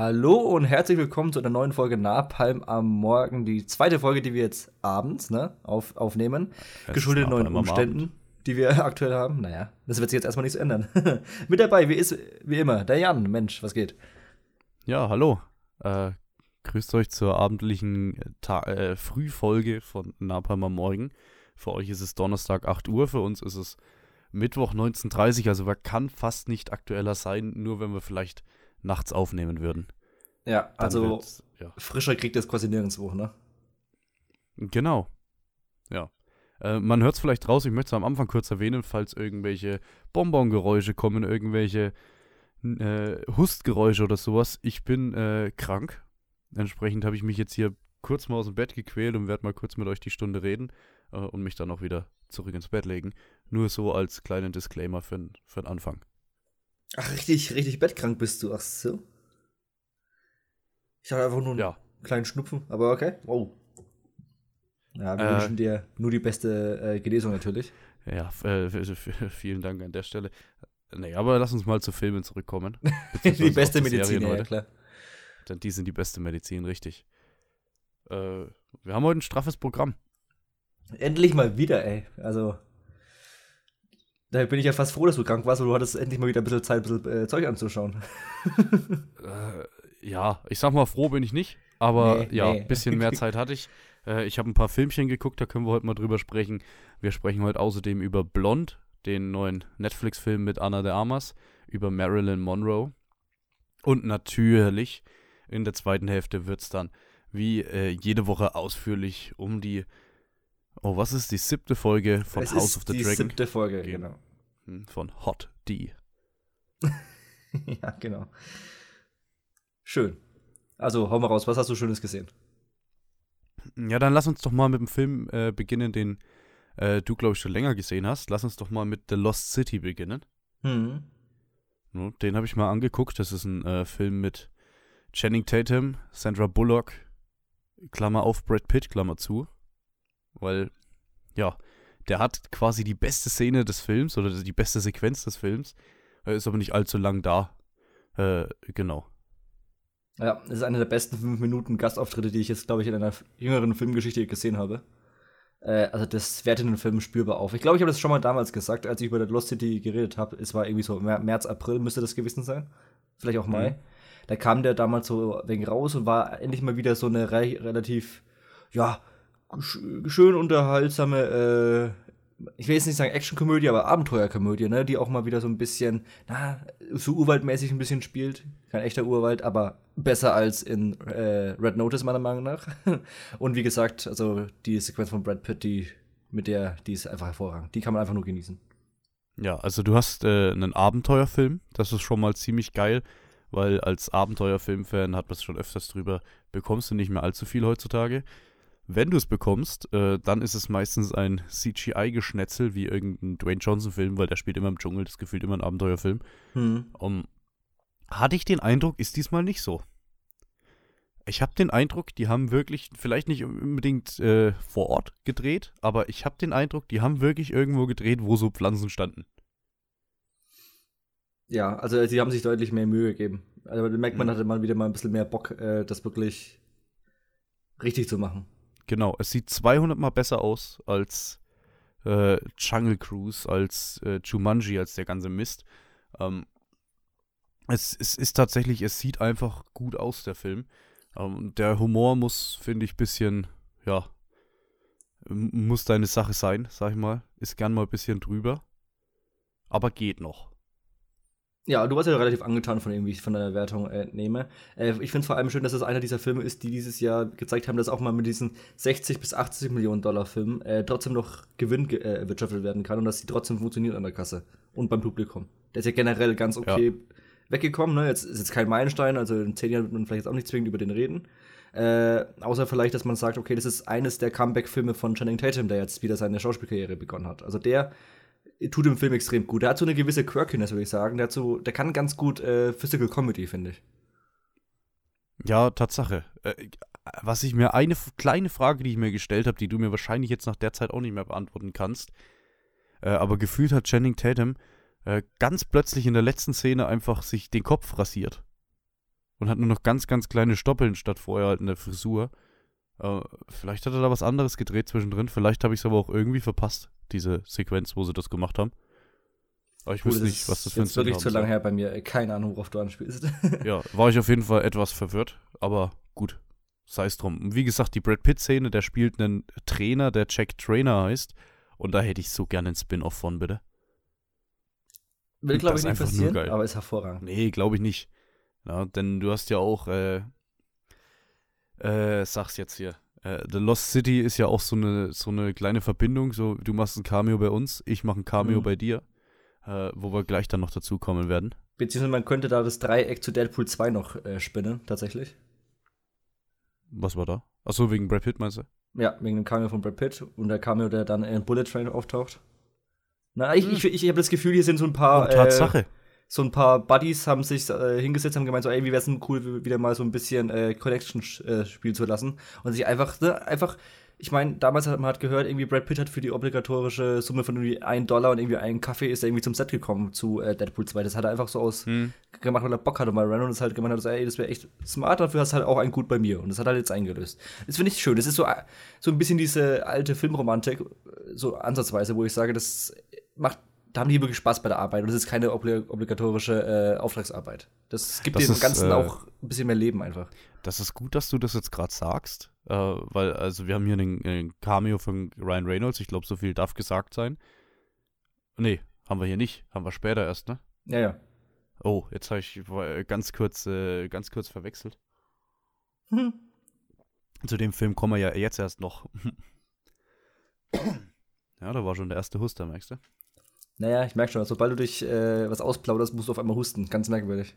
Hallo und herzlich willkommen zu einer neuen Folge Napalm am Morgen. Die zweite Folge, die wir jetzt abends ne, auf, aufnehmen. Es geschuldet neuen Umständen, die wir aktuell haben. Naja, das wird sich jetzt erstmal nichts ändern. Mit dabei, wie, ist, wie immer, der Jan. Mensch, was geht? Ja, hallo. Äh, grüßt euch zur abendlichen Ta äh, Frühfolge von Napalm am Morgen. Für euch ist es Donnerstag 8 Uhr, für uns ist es Mittwoch 19.30 Uhr, also man kann fast nicht aktueller sein, nur wenn wir vielleicht nachts aufnehmen würden. Ja, also ja. frischer kriegt das quasi nirgendwo, ne? Genau. Ja. Äh, man hört es vielleicht raus, ich möchte es am Anfang kurz erwähnen, falls irgendwelche Bonbongeräusche kommen, irgendwelche äh, Hustgeräusche oder sowas. Ich bin äh, krank. Entsprechend habe ich mich jetzt hier kurz mal aus dem Bett gequält und werde mal kurz mit euch die Stunde reden äh, und mich dann auch wieder zurück ins Bett legen. Nur so als kleinen Disclaimer für den Anfang. Ach, richtig, richtig bettkrank bist du. Ach so. Ich hatte einfach nur einen Ja. kleinen Schnupfen, aber okay. Wow. Ja, wir Äh. wünschen dir nur die beste äh, Genesung natürlich. Ja, äh, vielen Dank an der Stelle. Nee, aber lass uns mal zu Filmen zurückkommen. die beste Medizin, Serien ja klar. Denn die sind die beste Medizin, richtig. Äh, wir haben heute ein straffes Programm. Endlich mal wieder, ey. Also, da bin ich ja fast froh, dass du krank warst, weil du hattest endlich mal wieder ein bisschen Zeit, ein bisschen äh, Zeug anzuschauen. Äh, ja, ich sag mal, froh bin ich nicht. Aber Nee, ja, nee. ein bisschen mehr Zeit hatte ich. Äh, ich habe ein paar Filmchen geguckt, da können wir heute mal drüber sprechen. Wir sprechen heute außerdem über Blond, den neuen Netflix-Film mit Anna de Armas, über Marilyn Monroe. Und natürlich, in der zweiten Hälfte wird es dann wie äh, jede Woche ausführlich um die, oh, was ist die siebte Folge von Es House of the die Dragon? siebte Folge, genau. Hm, Von Hot D. ja, genau. Schön. Also, hau mal raus, was hast du Schönes gesehen? Ja, dann lass uns doch mal mit dem Film äh, beginnen, den äh, du, glaube ich, schon länger gesehen hast. Lass uns doch mal mit The Lost City beginnen. Hm. Ja, den habe ich mal angeguckt. Das ist ein äh, Film mit Channing Tatum, Sandra Bullock, Klammer auf, Brad Pitt, Klammer zu. Weil, ja, der hat quasi die beste Szene des Films oder die beste Sequenz des Films. Er ist aber nicht allzu lang da. Äh, genau. Ja, das ist einer der besten 5 Minuten Gastauftritte, die ich jetzt, glaube ich, in einer jüngeren Filmgeschichte gesehen habe. Äh, also, das wertet den Film spürbar auf. Ich glaube, ich habe das schon mal damals gesagt, als ich über The Lost City geredet habe. Es war irgendwie so März, April müsste das gewesen sein. Vielleicht auch Mai. Mhm. Da kam der damals so wegen raus und war endlich mal wieder so eine re relativ, ja, schön unterhaltsame, äh, ich will jetzt nicht sagen Actionkomödie, aber Abenteuerkomödie, ne, die auch mal wieder so ein bisschen, na, so urwaldmäßig ein bisschen spielt. Kein echter Urwald, aber besser als in äh, Red Notice, meiner Meinung nach. Und wie gesagt, also die Sequenz von Brad Pitt, die mit der, die ist einfach hervorragend. Die kann man einfach nur genießen. Ja, also du hast äh, einen Abenteuerfilm, das ist schon mal ziemlich geil, weil als Abenteuerfilm-Fan hat man es schon öfters drüber, bekommst du nicht mehr allzu viel heutzutage. Wenn du es bekommst, äh, dann ist es meistens ein CGI-Geschnetzel wie irgendein Dwayne Johnson-Film, weil der spielt immer im Dschungel, das gefühlt immer ein Abenteuerfilm. Hm. Um, hatte ich den Eindruck, ist diesmal nicht so. Ich habe den Eindruck, die haben wirklich, vielleicht nicht unbedingt äh, vor Ort gedreht, aber ich habe den Eindruck, die haben wirklich irgendwo gedreht, wo so Pflanzen standen. Ja, also sie haben sich deutlich mehr Mühe gegeben. Also merkt man, Mhm. hatte mal wieder mal ein bisschen mehr Bock, äh, das wirklich richtig zu machen. Genau, es sieht 200 Mal besser aus als äh, Jungle Cruise, als äh, Jumanji, als der ganze Mist. Ähm, es, es ist tatsächlich, es sieht einfach gut aus, der Film. Ähm, der Humor muss, finde ich, bisschen, ja, muss deine Sache sein, sag ich mal. Ist gern mal ein bisschen drüber. Aber geht noch. Ja, du warst ja relativ angetan von dem, wie ich von deiner Wertung äh, entnehme. Äh, ich finde es vor allem schön, dass es einer dieser Filme ist, die dieses Jahr gezeigt haben, dass auch mal mit diesen 60 bis 80 Millionen Dollar Filmen äh, trotzdem noch Gewinn ge- äh, erwirtschaftet werden kann und dass sie trotzdem funktioniert an der Kasse und beim Publikum. Der ist ja generell ganz okay weggekommen. Ne? Jetzt ist jetzt kein Meilenstein, also in zehn Jahren wird man vielleicht jetzt auch nicht zwingend über den reden. Äh, außer vielleicht, dass man sagt, okay, das ist eines der Comeback-Filme von Channing Tatum, der jetzt wieder seine Schauspielkarriere begonnen hat. Also der tut im Film extrem gut. Der hat so eine gewisse Quirkiness, würde ich sagen. Der, so, der kann ganz gut äh, Physical Comedy, finde ich. Ja, Tatsache. Äh, was ich mir, eine kleine Frage, die ich mir gestellt habe, die du mir wahrscheinlich jetzt nach der Zeit auch nicht mehr beantworten kannst, äh, aber gefühlt hat Channing Tatum äh, ganz plötzlich in der letzten Szene einfach sich den Kopf rasiert. und hat nur noch ganz, ganz kleine Stoppeln statt vorher halt eine Frisur. Äh, vielleicht hat er da was anderes gedreht zwischendrin. Vielleicht habe ich es aber auch irgendwie verpasst, diese Sequenz, wo sie das gemacht haben. Aber ich wusste nicht, was das für ein ist wirklich zu lange her bei mir. Keine Ahnung, worauf du anspielst. ja, war ich auf jeden Fall etwas verwirrt, aber gut, sei es drum. Wie gesagt, die Brad Pitt-Szene, der spielt einen Trainer, der Jack Trainer heißt. Und da hätte ich so gerne einen Spin-off von, bitte. Will, glaube ich, nicht passieren, aber ist hervorragend. Nee, glaube ich nicht. Ja, denn du hast ja auch, äh, äh, sag's jetzt hier. Äh, The Lost City ist ja auch so eine, so eine kleine Verbindung. So, du machst ein Cameo bei uns, ich mache ein Cameo mhm. bei dir. Äh, wo wir gleich dann noch dazu kommen werden. Beziehungsweise man könnte da das Dreieck zu Deadpool 2 noch äh, spinnen, tatsächlich. Was war da? Achso, wegen Brad Pitt meinst du? Ja, wegen dem Cameo von Brad Pitt und der Cameo, der dann in Bullet Train auftaucht. Na, ich, hm. ich, ich habe das Gefühl, hier sind so ein paar. Oh, Tatsache. Äh, so ein paar Buddies haben sich äh, hingesetzt, haben gemeint, so, ey, wie wär's denn cool, wieder mal so ein bisschen äh, Connection äh, spielen zu lassen. Und sich einfach, ne, einfach, ich meine, damals hat man hat gehört, irgendwie Brad Pitt hat für die obligatorische Summe von irgendwie 1 Dollar und irgendwie einen Kaffee ist er irgendwie zum Set gekommen zu äh, Deadpool 2. Das hat er einfach so aus hm. gemacht, weil er Bock hatte mal Rennen und das halt gemeint hat, so, ey, das wäre echt smart, dafür hast du halt auch ein Gut bei mir. Und das hat er halt jetzt eingelöst. Das finde ich schön. Das ist so, so ein bisschen diese alte Filmromantik, so ansatzweise, wo ich sage, das macht da haben die wirklich Spaß bei der Arbeit und das ist keine obligatorische äh, Auftragsarbeit. Das gibt das dem ist, Ganzen äh, auch ein bisschen mehr Leben einfach. Das ist gut, dass du das jetzt gerade sagst, äh, weil also wir haben hier einen, einen Cameo von Ryan Reynolds, ich glaube, so viel darf gesagt sein. Nee, haben wir hier nicht, haben wir später erst, ne? Ja, ja. Oh, jetzt habe ich ganz kurz, äh, ganz kurz verwechselt. Hm. Zu dem Film kommen wir ja jetzt erst noch. ja, da war schon der erste Huster, merkst du? Naja, ich merke schon, sobald du dich äh, was ausplauderst, musst du auf einmal husten. Ganz merkwürdig.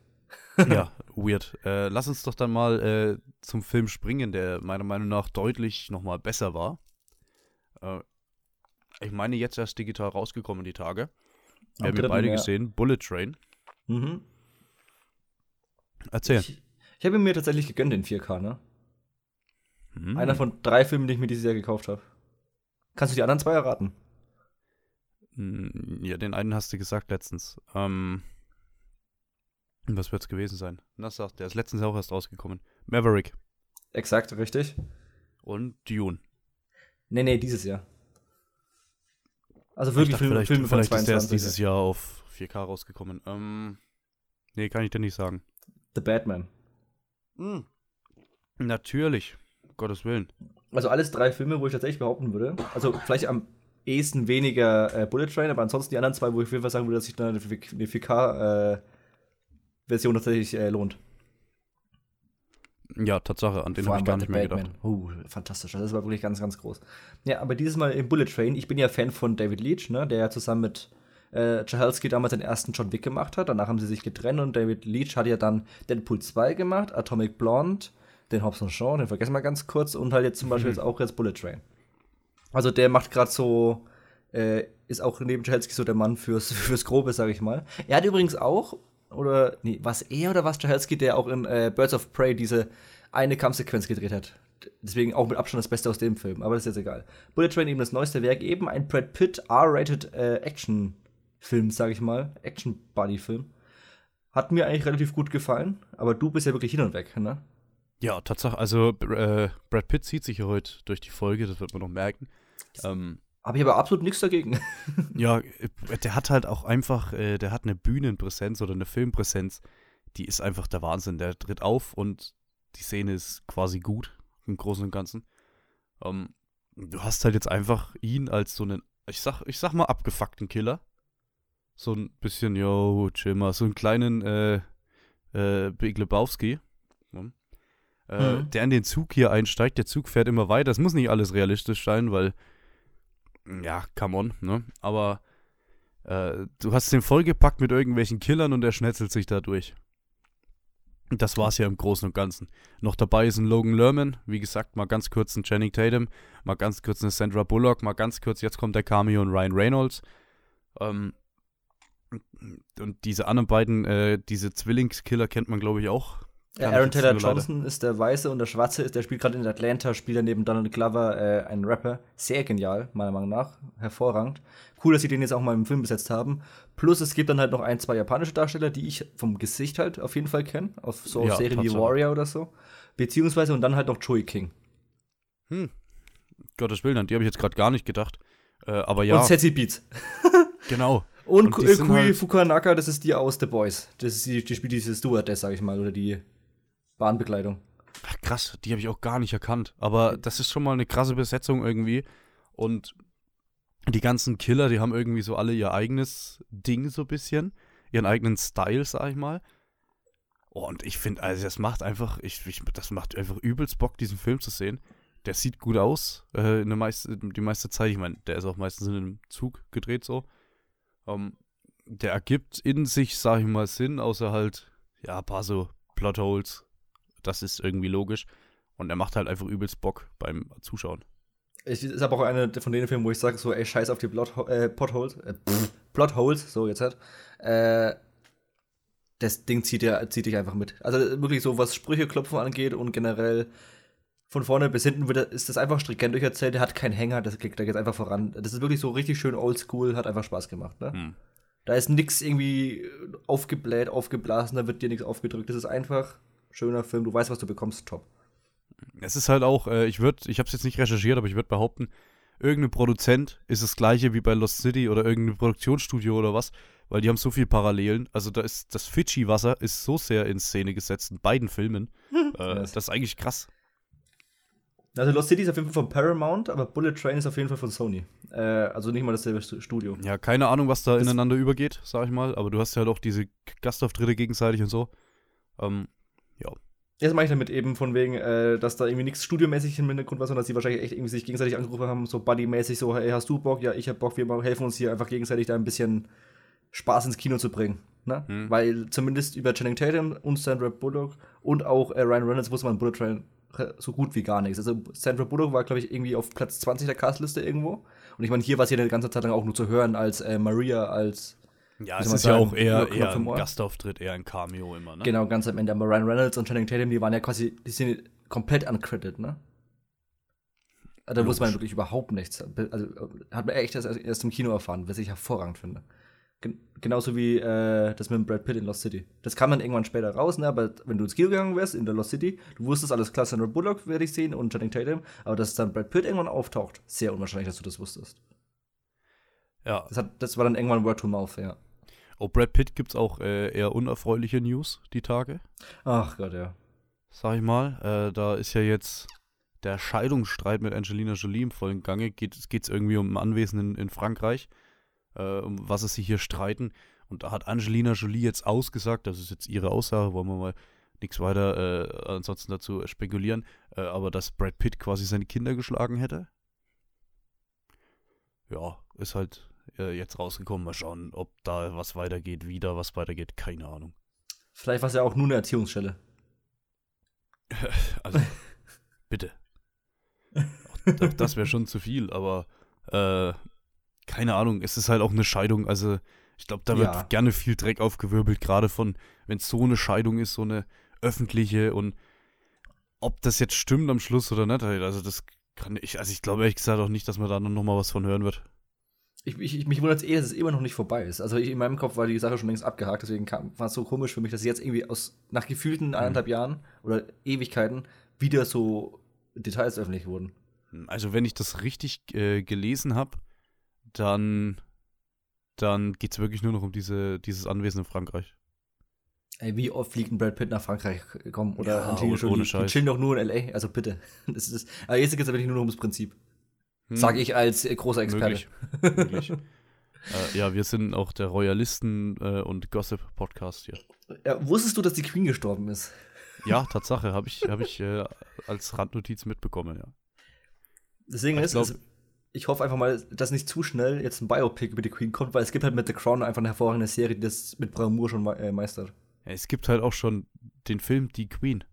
ja, weird. Äh, lass uns doch dann mal äh, zum Film springen, der meiner Meinung nach deutlich nochmal besser war. Äh, ich meine, jetzt erst digital rausgekommen die Tage. Wir haben wir beide ja. gesehen. Bullet Train. Mhm. Erzähl. Ich, ich habe mir tatsächlich gegönnt in 4K, ne? Mhm. Einer von drei Filmen, die ich mir dieses Jahr gekauft habe. Kannst du die anderen zwei erraten? Hm, ja, den einen hast du gesagt letztens. Ähm, was wird es gewesen sein? Na, sagt, der ist letztens auch erst rausgekommen. Maverick. Exakt, richtig. Und Dune. Nee, nee, dieses Jahr. Also wirklich Film, vielleicht, Film vielleicht von 22. ist der erst dieses Jahr auf 4K rausgekommen. Ähm, nee, kann ich dir nicht sagen. The Batman. Hm. Natürlich. Gottes Willen. Also alles drei Filme, wo ich tatsächlich behaupten würde. Also vielleicht am ehesten weniger äh, Bullet Train, aber ansonsten die anderen zwei, wo ich auf jeden Fall sagen würde, dass sich eine, eine 4K-Version äh, tatsächlich äh, lohnt. Ja, Tatsache, an den habe ich gar nicht mehr Batman. gedacht. Uh, fantastisch, das war wirklich ganz, ganz groß. Ja, aber dieses Mal im Bullet Train, ich bin ja Fan von David Leach, ne, der ja zusammen mit äh, Chahalski damals den ersten John Wick gemacht hat. Danach haben sie sich getrennt und David Leach hat ja dann Deadpool 2 gemacht, Atomic Blonde, den Hobbs Shaw, den vergessen wir ganz kurz, und halt jetzt zum Beispiel mhm. jetzt auch jetzt Bullet Train. Also der macht gerade so, äh, ist auch neben Chelski so der Mann fürs, fürs Grobe, sag ich mal. Er hat übrigens auch, oder, nee, was er oder was Chelski, der auch in äh, Birds of Prey diese eine Kampfsequenz gedreht hat. Deswegen auch mit Abstand das Beste aus dem Film, aber das ist jetzt egal. Bullet Train eben das neueste Werk, eben ein Brad Pitt R-rated äh, Action-Film, sag ich mal. Action-Buddy-Film. Hat mir eigentlich relativ gut gefallen, aber du bist ja wirklich hin und weg, ne? Ja, Tatsache. Also, äh, Brad Pitt zieht sich ja heute durch die Folge, das wird man noch merken. Ähm, habe ich aber absolut nichts dagegen. ja, äh, der hat halt auch einfach, äh, der hat eine Bühnenpräsenz oder eine Filmpräsenz, die ist einfach der Wahnsinn. Der tritt auf und die Szene ist quasi gut im Großen und Ganzen. Ähm, du hast halt jetzt einfach ihn als so einen, ich sag, ich sag mal, abgefuckten Killer. So ein bisschen, yo, chill mal, so einen kleinen äh, äh, Big Lebowski. Äh, mhm. der in den Zug hier einsteigt. Der Zug fährt immer weiter. Das muss nicht alles realistisch sein, weil ja, come on, ne? Aber äh, du hast den vollgepackt mit irgendwelchen Killern und er schnetzelt sich da durch. Das war's ja im Großen und Ganzen. Noch dabei ist ein Logan Lerman, wie gesagt, mal ganz kurz ein Channing Tatum, mal ganz kurz eine Sandra Bullock, mal ganz kurz, jetzt kommt der Cameo und Ryan Reynolds. Ähm, und diese anderen beiden, äh, diese Zwillingskiller kennt man, glaube ich, auch Ja, Aaron Taylor Johnson ist der Weiße und der Schwarze ist, der spielt gerade in Atlanta, spielt er neben Donald Glover äh, einen Rapper. Sehr genial, meiner Meinung nach. Hervorragend. Cool, dass sie den jetzt auch mal im Film besetzt haben. Plus es gibt dann halt noch ein, zwei japanische Darsteller, die ich vom Gesicht halt auf jeden Fall kenne. Auf so ja, Serien wie Warrior oder so. Beziehungsweise und dann halt noch Joey King. Hm. Gottes Willen, an die habe ich jetzt gerade gar nicht gedacht. Äh, aber ja. Und Setzi Beats. genau. Und, und Kui halt Fukuhanaka, das ist die aus The Boys. Das ist die, die spielt diese Stewardess, sag ich mal, oder die Bahnbekleidung. Ach, krass, die habe ich auch gar nicht erkannt. Aber das ist schon mal eine krasse Besetzung irgendwie. Und die ganzen Killer, die haben irgendwie so alle ihr eigenes Ding so ein bisschen. Ihren eigenen Style, sag ich mal. Und ich finde, also das macht einfach, ich, ich, das macht einfach übelst Bock, diesen Film zu sehen. Der sieht gut aus, äh, in der meiste, die meiste Zeit. Ich meine, der ist auch meistens in einem Zug gedreht so. Ähm, der ergibt in sich, sag ich mal, Sinn, außer halt, ja, ein paar so Plotholes, das ist irgendwie logisch. Und er macht halt einfach übelst Bock beim Zuschauen. Ich ist aber auch einer von den Filmen, wo ich sage, so, ey, scheiß auf die Plot, äh, Potholes, äh, Plotholes, so jetzt halt. Äh, das Ding zieht, ja, zieht dich einfach mit. Also wirklich so, was Sprüche klopfen angeht und generell von vorne bis hinten wird, ist das einfach stringent durcherzählt. Der hat keinen Hänger, das geht, da geht einfach voran. Das ist wirklich so richtig schön oldschool, hat einfach Spaß gemacht. Ne? Hm. Da ist nichts irgendwie aufgebläht, aufgeblasen, da wird dir nichts aufgedrückt. Das ist einfach schöner Film, du weißt, was du bekommst, top. Es ist halt auch, äh, ich würde, ich habe es jetzt nicht recherchiert, aber ich würde behaupten, irgendein Produzent ist das gleiche wie bei Lost City oder irgendein Produktionsstudio oder was, weil die haben so viel Parallelen. Also da ist das Fidschi-Wasser ist so sehr in Szene gesetzt in beiden Filmen. äh, das ist eigentlich krass. Also Lost City ist auf jeden Fall von Paramount, aber Bullet Train ist auf jeden Fall von Sony. Äh, also nicht mal dasselbe Studio. Ja, keine Ahnung, was da das ineinander übergeht, sag ich mal. Aber du hast ja halt auch diese Gastauftritte gegenseitig und so. Ähm, ja. Jetzt mache ich damit eben von wegen, äh, dass da irgendwie nichts studiomäßig im Hintergrund war, sondern dass sie wahrscheinlich echt irgendwie sich gegenseitig angerufen haben, so buddymäßig, so, hey, hast du Bock? Ja, ich hab Bock, wir helfen uns hier einfach gegenseitig da ein bisschen Spaß ins Kino zu bringen. Ne? Hm. Weil zumindest über Channing Tatum und Sandra Bullock und auch äh, Ryan Reynolds wusste man Bullet Train so gut wie gar nichts. Also Sandra Bullock war, glaube ich, irgendwie auf Platz 20 der Castliste irgendwo. Und ich meine, hier war sie eine ganze Zeit lang auch nur zu hören als äh, Maria, als ja, es ist sagen, ja auch eher, eher ein Gastauftritt, eher ein Cameo immer, ne? Genau, ganz am Ende. Aber Ryan Reynolds und Channing Tatum, die waren ja quasi, die sind komplett uncredited, ne? Da wusste man wirklich überhaupt nichts. Also hat man echt erst, erst im Kino erfahren, was ich hervorragend finde. Genauso wie äh, das mit Brad Pitt in Lost City. Das kam dann irgendwann später raus, ne? aber wenn du ins Kino gegangen wärst in der Lost City, du wusstest alles klar, Sandra Bullock werde ich sehen und Channing Tatum, aber dass dann Brad Pitt irgendwann auftaucht, sehr unwahrscheinlich, dass du das wusstest. Ja. Das, hat, das war dann irgendwann Word to Mouth, ja. Oh, Brad Pitt gibt's auch äh, eher unerfreuliche News die Tage. Ach Gott, ja. Sag ich mal, äh, da ist ja jetzt der Scheidungsstreit mit Angelina Jolie im vollen Gange. Geht es irgendwie um ein Anwesen in, in Frankreich äh, um was es sich hier streiten. Und da hat Angelina Jolie jetzt ausgesagt, das ist jetzt ihre Aussage, wollen wir mal nichts weiter äh, ansonsten dazu spekulieren, äh, aber dass Brad Pitt quasi seine Kinder geschlagen hätte. Ja, ist halt äh, jetzt rausgekommen. Mal schauen, ob da was weitergeht, wieder was weitergeht, keine Ahnung. Vielleicht war es ja auch nur eine Erziehungsstelle. also, bitte. das wäre schon zu viel, aber äh, keine Ahnung, es ist halt auch eine Scheidung. Also, ich glaube, da wird ja. gerne viel Dreck aufgewirbelt, gerade von, wenn es so eine Scheidung ist, so eine öffentliche und ob das jetzt stimmt am Schluss oder nicht, also das kann ich, also ich glaube ehrlich gesagt auch nicht, dass man da noch mal was von hören wird. Ich, ich, mich wundert es eh, dass es immer noch nicht vorbei ist. Also ich, in meinem Kopf war die Sache schon längst abgehakt, deswegen war es so komisch für mich, dass sie jetzt irgendwie aus nach gefühlten eineinhalb mhm. Jahren oder Ewigkeiten wieder so Details öffentlich wurden. Also wenn ich das richtig äh, gelesen habe, dann, dann geht es wirklich nur noch um diese, dieses Anwesen in Frankreich. Ey, wie oft fliegt ein Brad Pitt nach Frankreich kommen oder ja, Angelina Jolie? Die chillen doch nur in L.A., also bitte. Das ist, aber jetzt geht es wirklich nur noch ums Prinzip. Hm. Sag ich als äh, großer Experte. Möglich. Möglich. äh, ja, wir sind auch der Royalisten- äh, und Gossip-Podcast hier. Ja, wusstest du, dass die Queen gestorben ist? Ja, Tatsache, habe ich, hab ich äh, als Randnotiz mitbekommen, ja. Deswegen ich ist glaub, es ich hoffe einfach mal, dass nicht zu schnell jetzt ein Biopic über die Queen kommt, weil es gibt halt mit The Crown einfach eine hervorragende Serie, die das mit Bravour schon äh, meistert. Ja, es gibt halt auch schon den Film Die Queen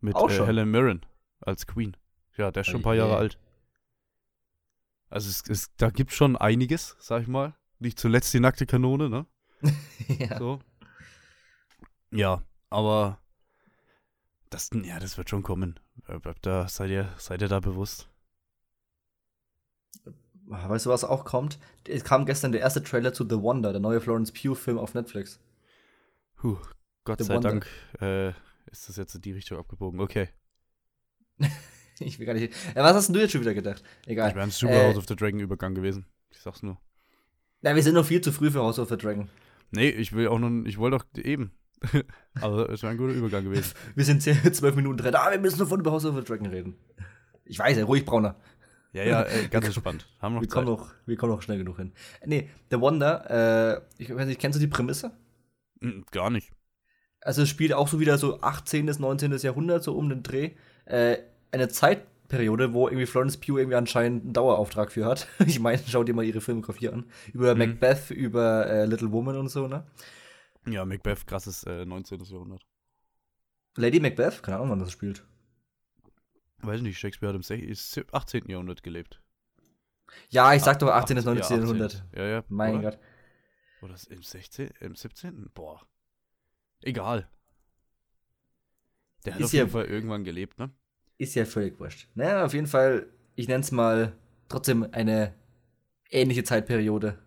mit äh, Helen Mirren als Queen. Ja, der ist schon ein paar Jahre alt. Also es, es, da gibt schon einiges, sag ich mal. Nicht zuletzt die nackte Kanone, ne? ja. So. Ja, aber Das, ja, das wird schon kommen. Da, seid, ihr, seid ihr da bewusst? Weißt du, was auch kommt? Es kam gestern der erste Trailer zu The Wonder, der neue Florence Pugh-Film auf Netflix. Puh, Gott The sei Wonder. Dank äh, ist das jetzt in die Richtung abgebogen. Okay. ich will gar nicht. Ja, was hast du jetzt schon wieder gedacht? Egal. Ich wäre ein super äh, House of the Dragon Übergang gewesen. Ich sag's nur. Na, wir sind noch viel zu früh für House of the Dragon. Nee, ich will auch noch, ich wollte doch eben. also, es wäre ein guter Übergang gewesen. wir sind zwölf Minuten drin. Ah, wir müssen noch von über House of the Dragon reden. Ich weiß, ja, ruhig, Brauner. Ja, ja, äh, ganz entspannt. Haben noch wir, Kommen noch, wir kommen noch schnell genug hin. Nee, The Wonder, äh, ich weiß nicht, kennst du die Prämisse? Hm, gar nicht. Also es spielt auch so wieder so 18. bis 19. Jahrhundert, so um den Dreh. Äh, eine Zeitperiode, wo irgendwie Florence Pugh irgendwie anscheinend einen Dauerauftrag für hat. ich meine, schau dir mal ihre Filmografie an. Über mhm. Macbeth, über äh, Little Woman und so, ne? Ja, Macbeth, krasses äh, 19. Jahrhundert. Lady Macbeth? Keine Ahnung, wann das spielt. Weiß nicht, Shakespeare hat im 18. Jahrhundert gelebt. Ja, ich sag doch 18. bis 19. Jahrhundert. Ja, ja. Mein? Gott. Oder im 16. im 17. Boah. Egal. Der hat ist auf jeden Fall irgendwann gelebt, ne? Ist ja völlig wurscht. Naja, auf jeden Fall, ich nenne es mal trotzdem eine ähnliche Zeitperiode.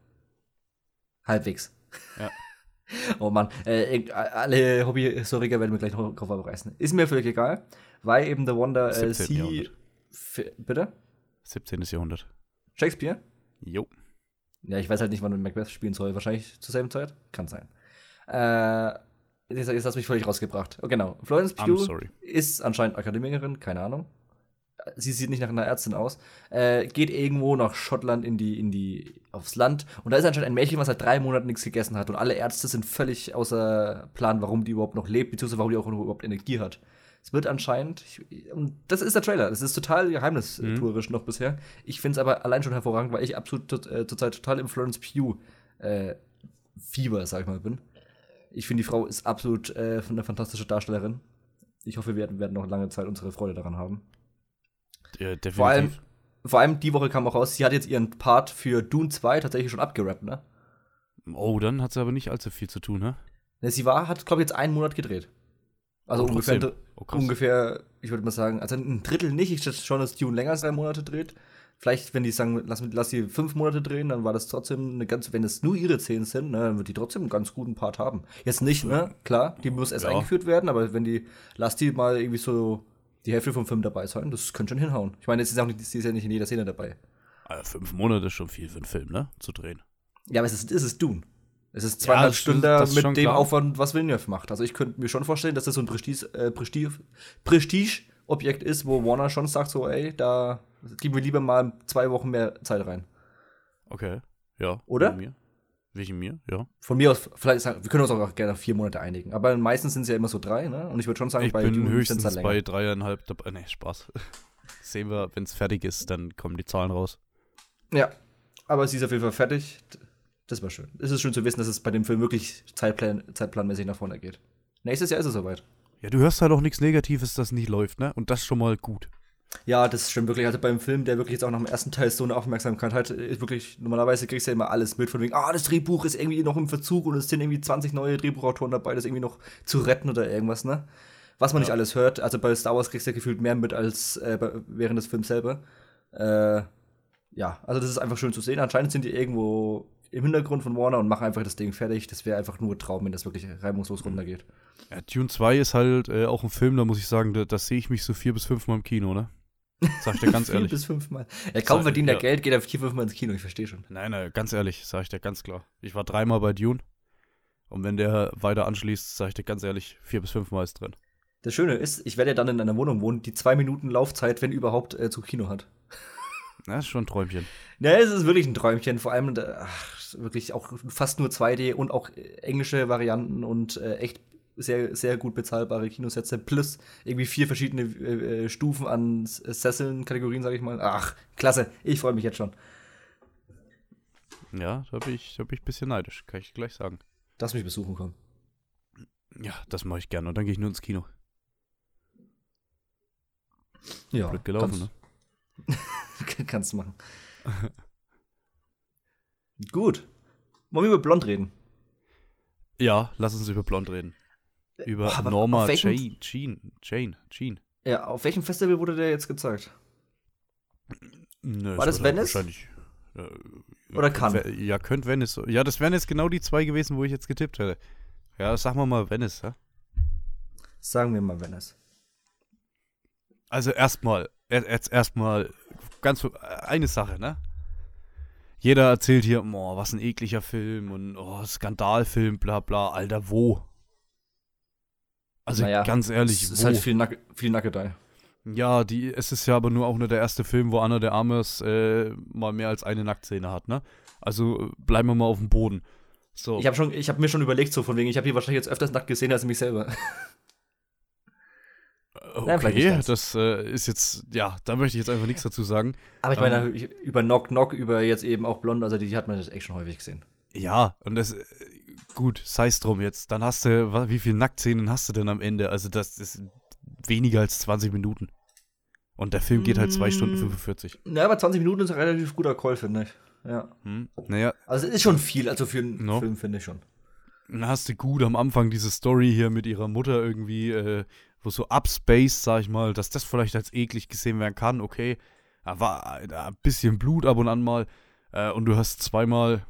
Halbwegs. Ja. oh Mann, äh, alle Hobbyhistoriker werden mir gleich noch drauf abreißen. Ist mir völlig egal, weil eben The Wonder äh, sie. Bitte? 17. Jahrhundert. Shakespeare? Jo. Ja, ich weiß halt nicht, wann man Macbeth spielen soll. Wahrscheinlich zur selben Zeit? Kann sein. Äh, Jetzt, jetzt hast du mich völlig rausgebracht. Oh, genau. Florence Pugh ist anscheinend Akademikerin, keine Ahnung. Sie sieht nicht nach einer Ärztin aus. Äh, geht irgendwo nach Schottland in die, in die, aufs Land. Und da ist anscheinend ein Mädchen, was seit drei Monaten nichts gegessen hat. Und alle Ärzte sind völlig außer Plan, warum die überhaupt noch lebt, beziehungsweise warum die auch überhaupt Energie hat. Es wird anscheinend, ich, und das ist der Trailer, das ist total geheimnistuerisch mhm. noch bisher. Ich finde es aber allein schon hervorragend, weil ich absolut äh, zurzeit total im Florence Pugh äh, Fieber, sag ich mal, bin. Ich finde, die Frau ist absolut äh, eine fantastische Darstellerin. Ich hoffe, wir werden, noch lange Zeit unsere Freude daran haben. Ja, definitiv. Vor allem, vor allem die Woche kam auch raus, sie hat jetzt ihren Part für Dune 2 tatsächlich schon abgerappt, ne? Oh, dann hat sie aber nicht allzu viel zu tun, ne? ne sie war, hat, glaube ich, jetzt einen Monat gedreht. Also oh, ungefähr, oh, ungefähr, ich würde mal sagen, also ein Drittel nicht. Ich schätze schon, dass Dune länger als drei Monate dreht. Vielleicht, wenn die sagen, lass, lass die fünf Monate drehen, dann war das trotzdem eine ganz, wenn es nur ihre zehn sind, ne, dann wird die trotzdem einen ganz guten Part haben. Jetzt nicht, ne, klar, die muss erst ja. eingeführt werden, aber wenn die, lass die mal irgendwie so die Hälfte vom Film dabei sein, das könnte schon hinhauen. Ich meine, sie ist, auch nicht, ist ja nicht in jeder Szene dabei. Also fünf Monate ist schon viel für einen Film, ne, zu drehen. Ja, aber es ist, es ist Dune. Es ist 200 ja, Stunden mit dem klar. Aufwand, was Villeneuve macht. Also ich könnte mir schon vorstellen, dass das so ein Prestige, äh, Prestige, Prestige-Objekt ist, wo Warner schon sagt so, ey, da geben wir lieber mal zwei Wochen mehr Zeit rein. Okay, ja. Oder? Wegen mir. Wegen mir, ja. Von mir aus, vielleicht sagen, wir können uns auch gerne auf vier Monate einigen. Aber meistens sind es ja immer so drei, ne? Und ich würde schon sagen, ich bei bin höchstens halt bei dreieinhalb dabei. Ne, Spaß. Sehen wir, wenn es fertig ist, dann kommen die Zahlen raus. Ja, aber sie ist auf jeden Fall fertig. Das war schön. Es ist schön zu wissen, dass es bei dem Film wirklich Zeitplan zeitplanmäßig nach vorne geht. Nächstes Jahr ist es soweit. Ja, du hörst halt auch nichts Negatives, dass nicht läuft, ne? Und das schon mal gut. Ja, das stimmt wirklich. Also beim Film, der wirklich jetzt auch nach dem ersten Teil so eine Aufmerksamkeit hat, ist wirklich, normalerweise kriegst du ja immer alles mit, von wegen, ah, das Drehbuch ist irgendwie noch im Verzug und es sind irgendwie 20 neue Drehbuchautoren dabei, das irgendwie noch zu retten oder irgendwas, ne? Was man ja. nicht alles hört. Also bei Star Wars kriegst du ja gefühlt mehr mit als äh, während des Films selber. Äh, ja, also das ist einfach schön zu sehen. Anscheinend sind die irgendwo im Hintergrund von Warner und machen einfach das Ding fertig. Das wäre einfach nur Traum, wenn das wirklich reibungslos runtergeht. Ja, Dune 2 ist halt äh, auch ein Film, da muss ich sagen, da, da sehe ich mich so vier bis fünf Mal im Kino, ne? Sag ich dir ganz ehrlich. vier bis fünfmal. Er kaum verdient er ja. Geld, geht er vier, fünfmal ins Kino, ich verstehe schon. Nein, nein, ganz ehrlich, sag ich dir ganz klar. Ich war dreimal bei Dune. Und wenn der weiter anschließt, sag ich dir ganz ehrlich, vier bis fünfmal ist drin. Das Schöne ist, ich werde ja dann in einer Wohnung wohnen, die zwei Minuten Laufzeit, wenn überhaupt, äh, zu Kino hat. Das ist schon ein Träumchen. Ja, es ist wirklich ein Träumchen. Vor allem ach, wirklich auch fast nur 2D und auch englische Varianten und äh, echt sehr, sehr gut bezahlbare Kinosätze plus irgendwie vier verschiedene äh, äh Stufen an Sesseln, Kategorien, sage ich mal. Ach, klasse. Ich freue mich jetzt schon. Ja, da bin ich, da bin ich ein bisschen neidisch, kann ich gleich sagen. Lass mich besuchen kommen. Ja, das mache ich gerne und dann gehe ich nur ins Kino. Ja. Blöd gelaufen, kannst, ne? kannst du machen. Gut. Wollen wir über Blond reden? Ja, lass uns über Blond reden. Über Aber Norma Jane, Jean, Jane, Jean. Ja, auf welchem Festival wurde der jetzt gezeigt? Nö, War das Venice? Wahrscheinlich. Äh, Oder? Ve- Ja, könnte Venice. Ja, das wären jetzt genau die zwei gewesen, wo ich jetzt getippt hätte. Ja, sagen wir mal Venice, ja? Sagen wir mal Venice. Also erstmal, er- jetzt erstmal ganz äh, eine Sache, ne? Jeder erzählt hier, boah, was ein ekliger Film und oh, Skandalfilm, bla bla. Alter, wo? Also Naja, ganz ehrlich, Es wo? ist halt viel, Nack viel Nackedei. Ja, die, es ist ja aber nur auch nur der erste Film, wo Anna de Armas äh, mal mehr als eine Nacktszene hat, ne? Also bleiben wir mal auf dem Boden. So. Ich habe habe mir schon überlegt, so von wegen, ich habe die wahrscheinlich jetzt öfters nackt gesehen als mich selber. Nicht okay, das äh, ist jetzt, ja, da möchte ich jetzt einfach nichts dazu sagen. Aber ich Ähm. meine, ich- über Knock Knock, über jetzt eben auch Blond, also die hat man das echt schon häufig gesehen. Ja, und das, äh, gut, sei es drum jetzt. Dann hast du, wie viele Nacktszenen hast du denn am Ende? Also das ist weniger als 20 Minuten. Und der Film geht halt 2 Stunden Mm. 45. Ja, aber 20 Minuten ist ein relativ guter Call, finde ich. Ja. Hm? Naja, Also es ist schon viel, also für einen No. Film finde ich schon. dann hast du gut am Anfang diese Story hier mit ihrer Mutter irgendwie, äh, wo so upspaced, sag ich mal, dass das vielleicht als eklig gesehen werden kann, okay. Da war ein bisschen Blut ab und an mal. Äh, und du hast zweimal,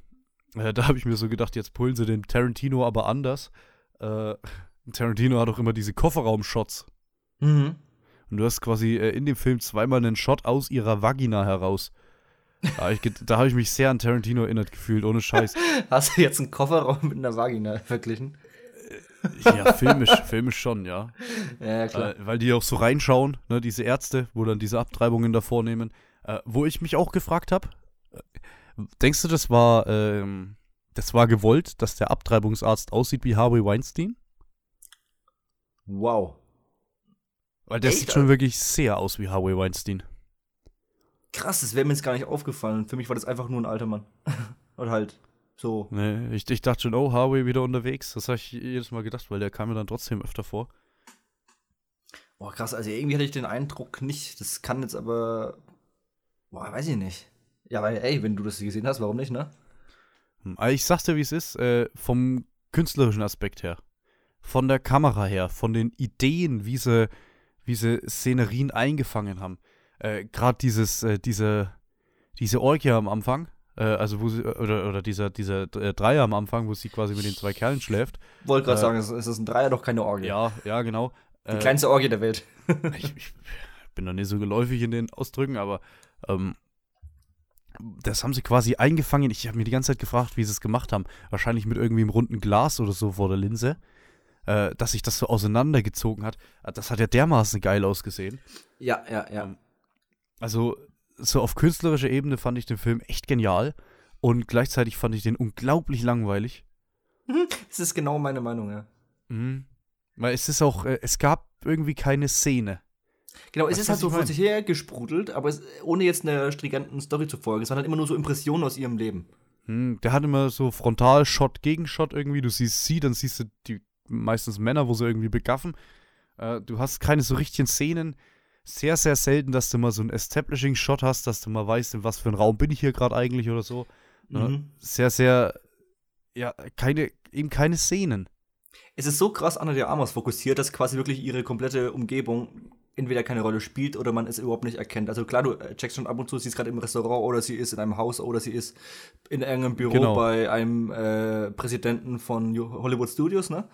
äh, da habe ich mir so gedacht, jetzt pullen sie den Tarantino aber anders. Äh, Tarantino hat auch immer diese Kofferraum-Shots. Mhm. Und du hast quasi äh, in dem Film zweimal einen Shot aus ihrer Vagina heraus. Da habe da hab ich mich sehr an Tarantino erinnert gefühlt, ohne Scheiß. Hast du jetzt einen Kofferraum mit einer Vagina verglichen? Ja, filmisch, filmisch schon, ja. Ja, klar. Äh, weil die auch so reinschauen, ne, diese Ärzte, wo dann diese Abtreibungen da vornehmen. Äh, wo ich mich auch gefragt habe, denkst du, das war, ähm, das war gewollt, dass der Abtreibungsarzt aussieht wie Harvey Weinstein? wow. Weil der Echt? sieht schon wirklich sehr aus wie Harvey Weinstein. Krass, das wäre mir jetzt gar nicht aufgefallen. Für mich war das einfach nur ein alter Mann. Oder halt so. Ne, ich, ich dachte schon, oh, Harvey wieder unterwegs. Das habe ich jedes Mal gedacht, weil der kam mir dann trotzdem öfter vor. Boah, krass, also irgendwie hatte ich den Eindruck nicht. Das kann jetzt aber. Boah, weiß ich nicht. Ja, weil, ey, wenn du das gesehen hast, warum nicht, ne? Hm, aber Ich sag's dir, wie es ist, äh, vom künstlerischen Aspekt her. Von der Kamera her, von den Ideen, wie sie, wie sie Szenerien eingefangen haben. Äh, Gerade dieses, äh, diese, diese Orgie am Anfang, äh, also wo sie, oder, oder dieser, dieser äh, Dreier am Anfang, wo sie quasi mit den zwei Kerlen schläft. Wollte gerade Äh, sagen, es ist ein Dreier, doch keine Orgie. Ja, ja, genau. Die Äh, kleinste Orgie der Welt. ich, ich bin noch nicht so geläufig in den Ausdrücken, aber ähm, das haben sie quasi eingefangen. Ich habe mir die ganze Zeit gefragt, wie sie es gemacht haben. Wahrscheinlich mit irgendwie einem runden Glas oder so vor der Linse. Äh, dass sich das so auseinandergezogen hat. Das hat ja dermaßen geil ausgesehen. Ja, ja, ja. Ähm, Also, so auf künstlerischer Ebene fand ich den Film echt genial. Und gleichzeitig fand ich den unglaublich langweilig. Das ist genau meine Meinung, ja. Mhm. Weil es ist auch, äh, es gab irgendwie keine Szene. Genau, es Weißt ist halt was so vor sich her gesprudelt, aber es, ohne jetzt einer stringenten Story zu folgen. Es waren halt immer nur so Impressionen aus ihrem Leben. Hm, der hat immer so Frontal-Shot gegen Shot irgendwie. Du siehst sie, dann siehst du die meistens Männer, wo sie irgendwie begaffen. Äh, du hast keine so richtigen Szenen. Sehr, sehr selten, dass du mal so einen Establishing-Shot hast, dass du mal weißt, in was für einem Raum bin ich hier gerade eigentlich oder so. Ja. Mhm. Sehr, sehr, ja, keine, eben keine Szenen. Es ist so krass Anna de Armas fokussiert, dass quasi wirklich ihre komplette Umgebung entweder keine Rolle spielt oder man es überhaupt nicht erkennt. Also klar, du äh, checkst schon ab und zu, sie ist gerade im Restaurant oder sie ist in einem Haus oder sie ist in irgendeinem Büro Genau. bei einem äh, Präsidenten von Hollywood Studios, ne?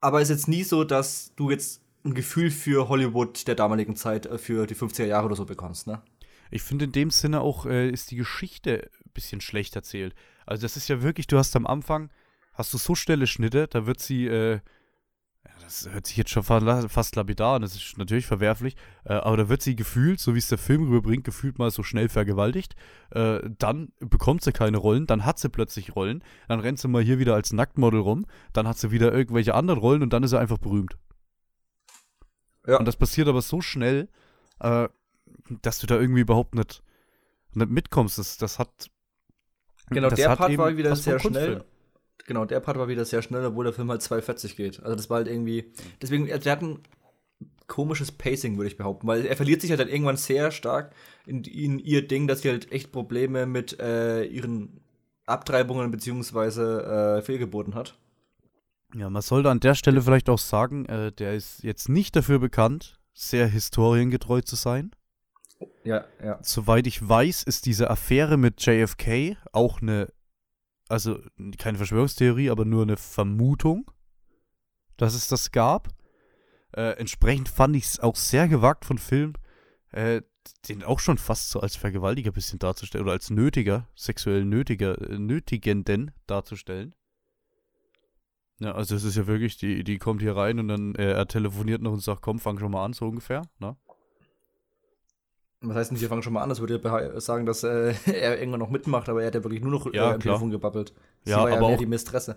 Aber es ist jetzt nie so, dass du jetzt ein Gefühl für Hollywood der damaligen Zeit, äh, für die 50er Jahre oder so bekommst, ne? Ich finde in dem Sinne auch, äh, ist die Geschichte ein bisschen schlecht erzählt. Also das ist ja wirklich, du hast am Anfang, hast du so schnelle Schnitte, da wird sie, äh, das hört sich jetzt schon fa- fast lapidar an, das ist natürlich verwerflich, äh, aber da wird sie gefühlt, so wie es der Film rüberbringt, gefühlt mal so schnell vergewaltigt. Äh, dann bekommt sie keine Rollen, dann hat sie plötzlich Rollen, dann rennt sie mal hier wieder als Nacktmodel rum, dann hat sie wieder irgendwelche anderen Rollen und dann ist sie einfach berühmt. Ja. Und das passiert aber so schnell, äh, dass du da irgendwie überhaupt nicht, nicht mitkommst. Das, das hat. Genau, das der hat Part war wieder sehr schnell. Genau, der Part war wieder sehr schnell, obwohl der Film halt 2,40 geht. Also das war halt irgendwie. Deswegen, der hat ein komisches Pacing, würde ich behaupten, weil er verliert sich halt dann irgendwann sehr stark in, in ihr Ding, dass sie halt echt Probleme mit äh, ihren Abtreibungen beziehungsweise äh, Fehlgeburten hat. Ja, man sollte an der Stelle vielleicht auch sagen, äh, der ist jetzt nicht dafür bekannt, sehr historiengetreu zu sein. Ja, ja. Soweit ich weiß, ist diese Affäre mit JFK auch eine, also keine Verschwörungstheorie, aber nur eine Vermutung, dass es das gab. Äh, entsprechend fand ich es auch sehr gewagt von Film, äh, den auch schon fast so als Vergewaltiger ein bisschen darzustellen oder als nötiger, sexuell nötiger, äh, nötigenden darzustellen. Ja, also es ist ja wirklich, die, die kommt hier rein und dann äh, er telefoniert noch und sagt, komm, fang schon mal an, so ungefähr, ne? Was heißt nicht, wir fangen schon mal an? Das würde ja sagen, dass äh, er irgendwann noch mitmacht, aber er hat ja wirklich nur noch ja, äh, am Telefon gebabbelt. Sie ja, aber ja auch die Mistresse.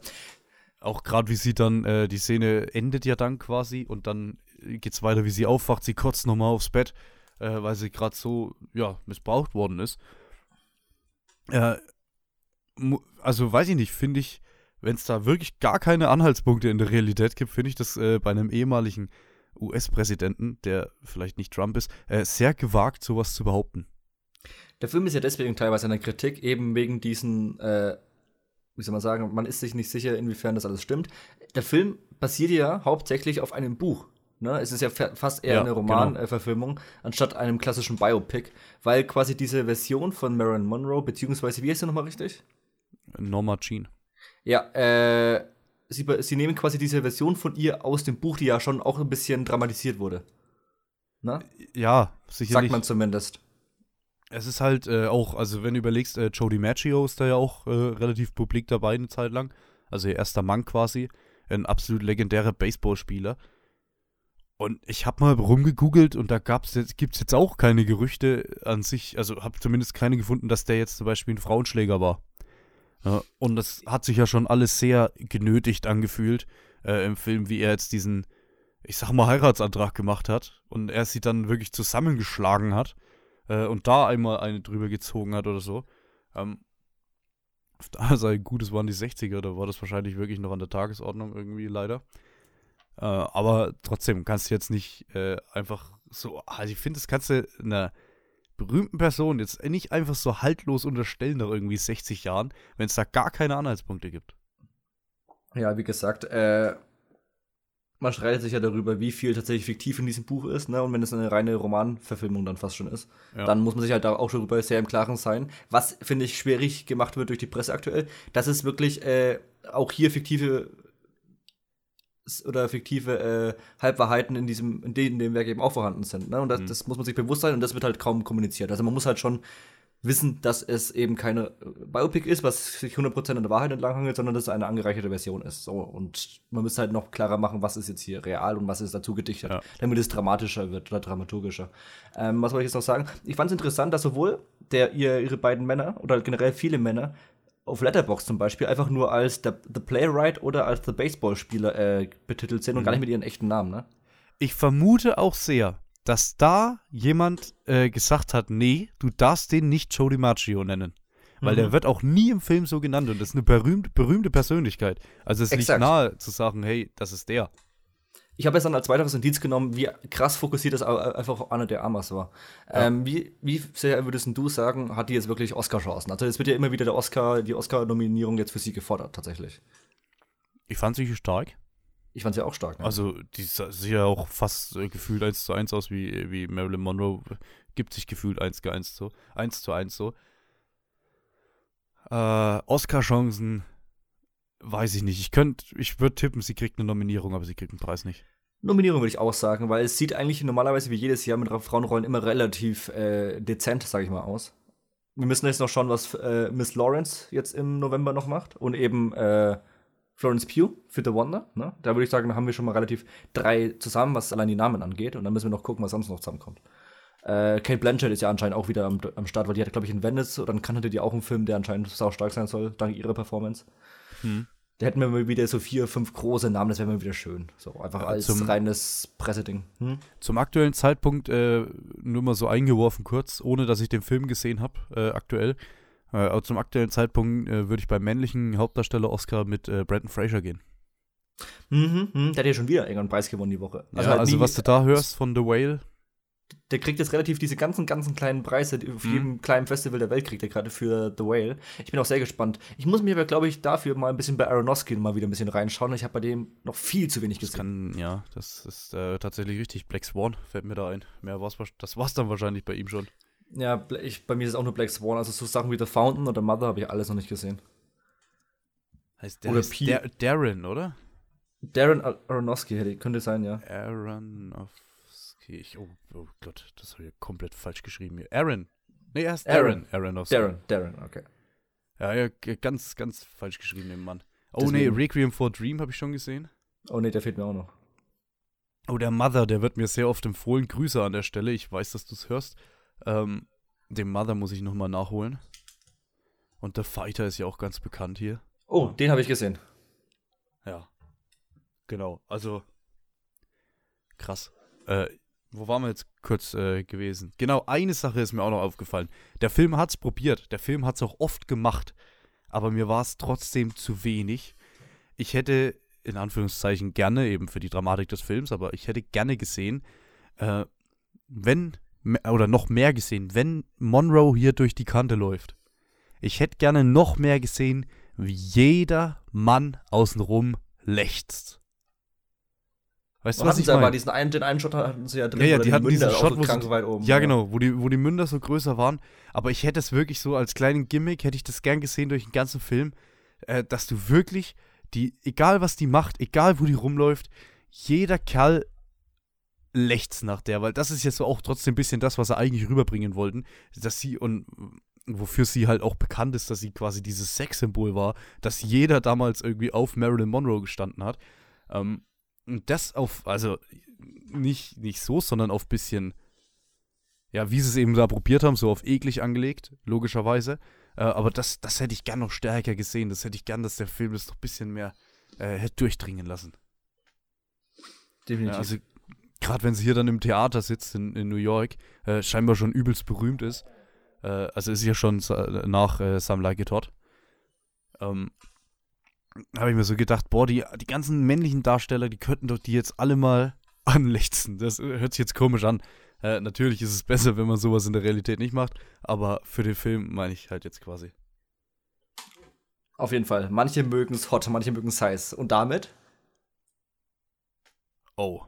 Auch gerade wie sie dann, äh, die Szene endet ja dann quasi und dann geht's weiter, wie sie aufwacht, sie kotzt nochmal aufs Bett, äh, weil sie gerade so, ja, missbraucht worden ist. Äh, also weiß ich nicht, finde ich, wenn es da wirklich gar keine Anhaltspunkte in der Realität gibt, finde ich das äh, bei einem ehemaligen US-Präsidenten, der vielleicht nicht Trump ist, äh, sehr gewagt, sowas zu behaupten. Der Film ist ja deswegen teilweise in der Kritik, eben wegen diesen, äh, wie soll man sagen, man ist sich nicht sicher, inwiefern das alles stimmt. Der Film basiert ja hauptsächlich auf einem Buch. Ne? Es ist ja fast eher ja, eine genau. Romanverfilmung, genau. anstatt einem klassischen Biopic, weil quasi diese Version von Marilyn Monroe, beziehungsweise, wie heißt sie nochmal richtig? Norma Jean. Ja, äh, sie, sie nehmen quasi diese Version von ihr aus dem Buch, die ja schon auch ein bisschen dramatisiert wurde. Na? Ja, sicherlich. Sagt man zumindest. Es ist halt äh, auch, also wenn du überlegst, äh, Joe DiMaggio ist da ja auch äh, relativ publik dabei eine Zeit lang. Also ihr erster Mann quasi. Ein absolut legendärer Baseballspieler. Und ich habe mal rumgegoogelt und da gab's jetzt, gibt's jetzt auch keine Gerüchte an sich, also habe zumindest keine gefunden, dass der jetzt zum Beispiel ein Frauenschläger war. Und das hat sich ja schon alles sehr genötigt angefühlt äh, im Film, wie er jetzt diesen, ich sag mal, Heiratsantrag gemacht hat und er sie dann wirklich zusammengeschlagen hat äh, und da einmal eine drüber gezogen hat oder so. Ähm, Seite, gut, es waren die 60er, da war das wahrscheinlich wirklich noch an der Tagesordnung irgendwie leider. Äh, aber trotzdem kannst du jetzt nicht äh, einfach so, also ich finde, das kannst du einer berühmten Person jetzt nicht einfach so haltlos unterstellen nach irgendwie 60 Jahren, wenn es da gar keine Anhaltspunkte gibt. Ja, wie gesagt, äh, man streitet sich ja darüber, wie viel tatsächlich fiktiv in diesem Buch ist, ne? Und wenn es eine reine Romanverfilmung dann fast schon ist, ja. dann muss man sich halt da auch darüber sehr im Klaren sein. Was, finde ich, schwierig gemacht wird durch die Presse aktuell, dass es wirklich äh, auch hier fiktive oder fiktive äh, Halbwahrheiten in diesem, in dem, in dem Werk eben auch vorhanden sind. Ne? Und das, mhm. das, muss man sich bewusst sein und das wird halt kaum kommuniziert. Also man muss halt schon wissen, dass es eben keine äh, Biopic ist, was sich 100% an der Wahrheit entlanghangelt, sondern dass es eine angereicherte Version ist. So, und man müsste halt noch klarer machen, was ist jetzt hier real und was ist dazu gedichtet, ja. damit es dramatischer wird oder dramaturgischer. Ähm, was soll ich jetzt noch sagen? Ich fand es interessant, dass sowohl der, ihr, ihre beiden Männer oder generell viele Männer auf Letterbox zum Beispiel einfach nur als the, the Playwright oder als The Baseballspieler äh, betitelt sind und gar nicht mhm. mit ihren echten Namen, ne? Ich vermute auch sehr, dass da jemand äh, gesagt hat, nee, du darfst den nicht Joe DiMaggio nennen. Weil mhm. der wird auch nie im Film so genannt und das ist eine berühmte, berühmte Persönlichkeit. Also es Exakt. liegt nahe zu sagen, hey, das ist der ich habe jetzt dann als weiteres Indiz genommen, wie krass fokussiert das einfach auf Anna de Armas war. Ja. Ähm, wie, wie sehr würdest du sagen, hat die jetzt wirklich Oscar-Chancen? Also es wird ja immer wieder der Oscar, die Oscar-Nominierung jetzt für sie gefordert, tatsächlich. Ich fand sie stark. Ich fand sie auch stark. Ne? Also die sieht ja auch fast äh, gefühlt 1 zu 1 aus wie, wie Marilyn Monroe. Gibt sich gefühlt 1 zu 1 so. 1 zu 1 so. Äh, Oscar-Chancen Weiß ich nicht. Ich könnte, ich würde tippen, sie kriegt eine Nominierung, aber sie kriegt einen Preis nicht. Nominierung würde ich auch sagen, weil es sieht eigentlich normalerweise wie jedes Jahr mit Frauenrollen immer relativ äh, dezent, sage ich mal, aus. Wir müssen jetzt noch schauen, was äh, Miss Lawrence jetzt im November noch macht und eben äh, Florence Pugh für The Wonder. Ne? Da würde ich sagen, haben wir schon mal relativ drei zusammen, was allein die Namen angeht. Und dann müssen wir noch gucken, was sonst noch zusammenkommt. Äh, Kate Blanchett ist ja anscheinend auch wieder am, am Start, weil die hatte, glaube ich, in Venice oder in Canada die auch einen Film, der anscheinend sau stark sein soll, dank ihrer Performance. Hm. Da hätten wir mal wieder so vier, fünf große Namen, das wäre mal wieder schön. So einfach als zum, reines Presseding. Hm? Zum aktuellen Zeitpunkt, äh, nur mal so eingeworfen kurz, ohne dass ich den Film gesehen habe, äh, aktuell. Äh, aber zum aktuellen Zeitpunkt äh, würde ich beim männlichen Hauptdarsteller Oscar mit äh, Brandon Fraser gehen. Mhm, mh, der hat ja schon wieder irgendeinen Preis gewonnen die Woche. Also, ja, halt also was du da hörst von The Whale. Der kriegt jetzt relativ diese ganzen, ganzen kleinen Preise, die auf Mhm. jedem kleinen Festival der Welt kriegt er gerade für The Whale. Ich bin auch sehr gespannt. Ich muss mir aber, glaube ich, dafür mal ein bisschen bei Aronofsky mal wieder ein bisschen reinschauen. Ich habe bei dem noch viel zu wenig Das gesehen. kann, ja, das ist äh, tatsächlich richtig. Black Swan fällt mir da ein. Mehr war's, das war's dann wahrscheinlich bei ihm schon. Ja, ich, bei mir ist es auch nur Black Swan. Also so Sachen wie The Fountain oder Mother habe ich alles noch nicht gesehen. Heißt der Oder Pi- Dar Darren, oder? Darren Ar- Aronofsky hätte, könnte sein, ja. Aronofsky. Ich- Oh, oh Gott, das habe ich komplett falsch geschrieben hier. Aaron. Nee, er ist Aaron. Darren. Aronofsky. Darren, Darren, okay. Ja, ja, ganz, ganz falsch geschrieben, den Mann. Oh Deswegen- nee, Requiem for Dream habe ich schon gesehen. Oh nee, der fehlt mir auch noch. Oh, der Mother, der wird mir sehr oft empfohlen. Grüße an der Stelle. Ich weiß, dass du es hörst. Ähm, den Mother muss ich nochmal nachholen. Und der Fighter ist ja auch ganz bekannt hier. Oh, den habe ich gesehen. Ja. Genau, also krass. Äh, wo waren wir jetzt kurz äh, gewesen? Genau, eine Sache ist mir auch noch aufgefallen. Der Film hat's probiert, der Film hat's auch oft gemacht, aber mir war es trotzdem zu wenig. Ich hätte in Anführungszeichen gerne eben für die Dramatik des Films, aber ich hätte gerne gesehen, äh, wenn oder noch mehr gesehen, wenn Monroe hier durch die Kante läuft. Ich hätte gerne noch mehr gesehen, wie jeder Mann außenrum lechzt. Weißt du, was hatten ich sie aber meine? diesen einen, den einen Shot hatten sie ja drin. Ja, ja, wo die hatten Münder diesen Shot, so krank weit oben. Ja, genau, wo die, wo die Münder so größer waren. Aber ich hätte es wirklich so als kleinen Gimmick, hätte ich das gern gesehen durch den ganzen Film, äh, dass du wirklich die, egal was die macht, egal wo die rumläuft, jeder Kerl lechzt nach der, weil das ist jetzt so auch trotzdem ein bisschen das, was sie eigentlich rüberbringen wollten, dass sie und wofür sie halt auch bekannt ist, dass sie quasi dieses Sexsymbol war, dass jeder damals irgendwie auf Marilyn Monroe gestanden hat. Ähm, und das auf, also nicht, nicht so, sondern auf bisschen, ja, wie sie es eben da probiert haben, so auf eklig angelegt, logischerweise. Äh, aber das, das hätte ich gern noch stärker gesehen. Das hätte ich gern, dass der Film das noch ein bisschen mehr äh, hätte durchdringen lassen. Definitiv. Ja, also, gerade wenn sie hier dann im Theater sitzt in, in New York, äh, scheinbar schon übelst berühmt ist. Äh, also ist ja schon nach äh, Some Like It Hot. Ähm, habe ich mir so gedacht, boah, die, die ganzen männlichen Darsteller, die könnten doch die jetzt alle mal anlechzen. Das äh, hört sich jetzt komisch an. Äh, natürlich ist es besser, wenn man sowas in der Realität nicht macht, aber für den Film meine ich halt jetzt quasi. Auf jeden Fall. Manche mögen es hot, manche mögen es heiß. Und damit? Oh.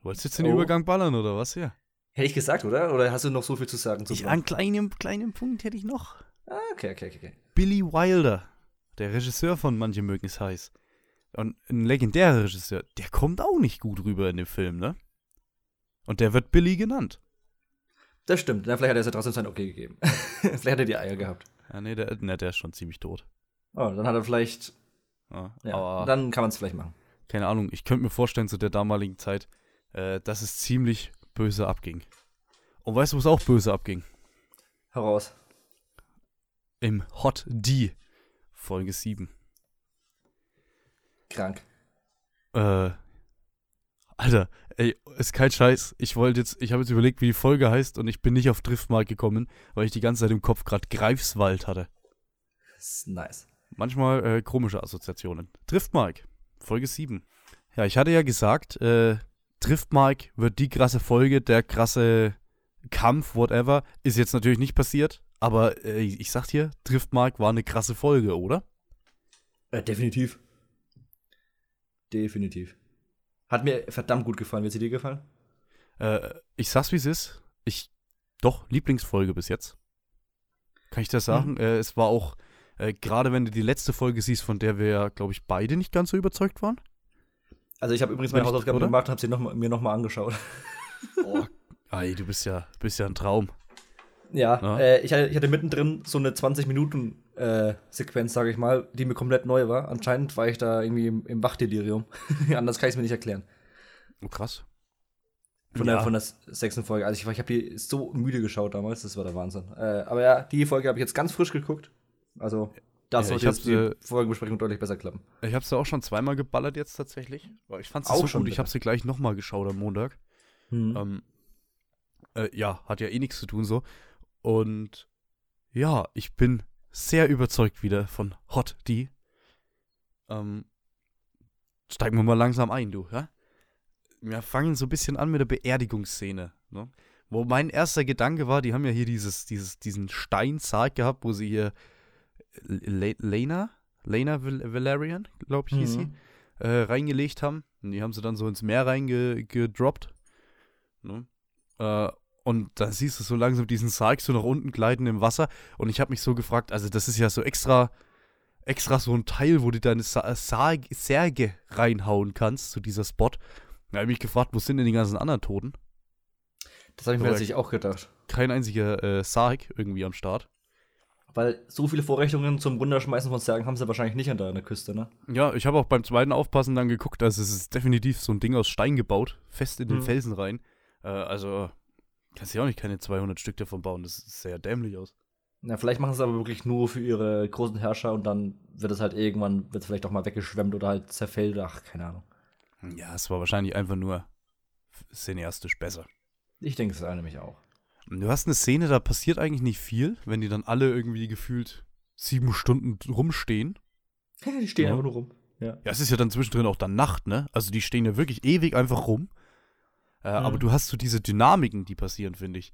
Du wolltest jetzt den Oh. Übergang ballern, oder was hier? Hätte ich gesagt, oder? Oder hast du noch so viel zu sagen? Zum Ich, einen kleinen, kleinen Punkt hätte ich noch. ah, okay, okay, okay. Billy Wilder, der Regisseur von Manche mögen es heiß. Und ein legendärer Regisseur, der kommt auch nicht gut rüber in dem Film, ne? Und der wird Billy genannt. Das stimmt. Na, vielleicht hat er es ja trotzdem sein Okay gegeben. vielleicht hat er die Eier gehabt. Ja, nee, der, ne, der ist schon ziemlich tot. Oh, dann hat er vielleicht. Ja, Ja, aber dann kann man es vielleicht machen. keine Ahnung, ich könnte mir vorstellen, zu der damaligen Zeit, äh, dass es ziemlich böse abging. Und weißt du, wo es auch böse abging? Heraus. Im Hot D, Folge 7. Krank. Äh, Alter, ey, ist kein Scheiß. Ich wollte jetzt, ich habe jetzt überlegt, wie die Folge heißt und ich bin nicht auf Driftmark gekommen, weil ich die ganze Zeit im Kopf gerade Greifswald hatte. Das ist nice. Manchmal äh, komische Assoziationen. Driftmark, Folge 7. Ja, ich hatte ja gesagt, äh, Driftmark wird die krasse Folge, der krasse Kampf, whatever. Ist jetzt natürlich nicht passiert, aber äh, ich sag dir, Driftmark war eine krasse Folge, oder? Äh, definitiv. Definitiv. Hat mir verdammt gut gefallen. Wird sie dir gefallen? Äh, ich sag's wie es ist. Ich, doch, Lieblingsfolge bis jetzt. Kann ich das sagen? Äh, es war auch, äh, gerade wenn du die letzte Folge siehst, von der wir ja, glaube ich, beide nicht ganz so überzeugt waren. Also ich habe übrigens meine Hausaufgaben oder? gemacht und habe sie noch, mal- mir nochmal angeschaut. Oh, ey, du bist ja, bist ja ein Traum. Ja, Ja. Äh, ich, hatte, ich hatte mittendrin so eine 20-Minuten-Sequenz, sage ich mal, die mir komplett neu war. Anscheinend war ich da irgendwie im, im Wachdelirium. Anders kann ich es mir nicht erklären. Oh, krass. Von, Ja. der, von der sechsten Folge. Also ich, ich habe die so müde geschaut damals, das war der Wahnsinn. Äh, aber ja, die Folge habe ich jetzt ganz frisch geguckt. Also das Ja, sollte ich jetzt die äh, Folgenbesprechung deutlich besser klappen. Ich hab's ja auch schon zweimal geballert jetzt tatsächlich. Ich fand's Auch so schon gut, ich wieder. hab's dir gleich nochmal geschaut am Montag. Hm. Ähm, äh, ja, hat ja eh nichts zu tun so. Und ja, ich bin sehr überzeugt wieder von Hot D. Ähm, steigen wir mal langsam ein, du, ja? Wir fangen so ein bisschen an mit der Beerdigungsszene, ne? Wo mein erster Gedanke war, die haben ja hier dieses, dieses, diesen Steinsarg gehabt, wo sie hier Le Lena, Lena Valerian, glaube ich, hieß Mhm. sie, äh, reingelegt haben. Und die haben sie dann so ins Meer reingedroppt. Ne? Äh, und da siehst du so langsam diesen Sarg so nach unten gleiten im Wasser. Und ich habe mich so gefragt, also das ist ja so extra, extra so ein Teil, wo du deine Sa Sarg Särge reinhauen kannst, zu dieser Spot. Da habe ich mich gefragt, wo sind denn die ganzen anderen Toten? Das habe ich mir Aber- tatsächlich auch gedacht. Kein einziger äh, Sarg irgendwie am Start. Weil so viele Vorrichtungen zum Runterschmeißen von Zergen haben sie wahrscheinlich nicht an der Küste, ne? Ja, ich habe auch beim zweiten Aufpassen dann geguckt, also es ist definitiv so ein Ding aus Stein gebaut, fest in den Mhm. Felsen rein. Äh, also kannst du ja auch nicht keine 200 Stück davon bauen, das sieht sehr dämlich aus. Ja, vielleicht machen sie es aber wirklich nur für ihre großen Herrscher und dann wird es halt irgendwann, wird es vielleicht auch mal weggeschwemmt oder halt zerfällt. Ach, keine Ahnung. Ja, es war wahrscheinlich einfach nur cineastisch besser. Ich denke es nämlich auch. Du hast eine Szene, da passiert eigentlich nicht viel, wenn die dann alle irgendwie gefühlt sieben Stunden rumstehen. Die stehen Ja. einfach nur rum. Ja, es ist ja dann zwischendrin auch dann Nacht, ne? Also die stehen ja wirklich ewig einfach rum. Äh, Aber Mhm. du hast so diese Dynamiken, die passieren, finde ich.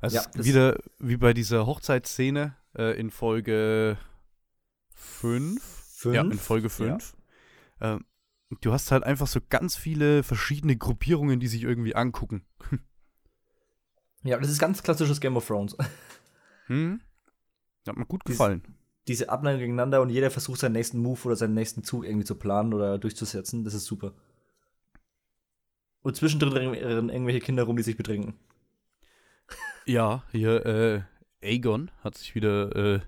Also Ja, das- wieder wie bei dieser Hochzeitsszene äh, in Folge 5. Fünf? Ja, in Folge 5. Ähm, du hast halt einfach so ganz viele verschiedene Gruppierungen, die sich irgendwie angucken. Ja, das ist ganz klassisches Game of Thrones. Hm? Hat mir gut Dies- gefallen. Diese Abneigung gegeneinander und jeder versucht seinen nächsten Move oder seinen nächsten Zug irgendwie zu planen oder durchzusetzen. Das ist super. Und zwischendrin rennen irgendwelche Kinder rum, die sich betrinken. Ja, hier, äh, Aegon hat sich wieder äh,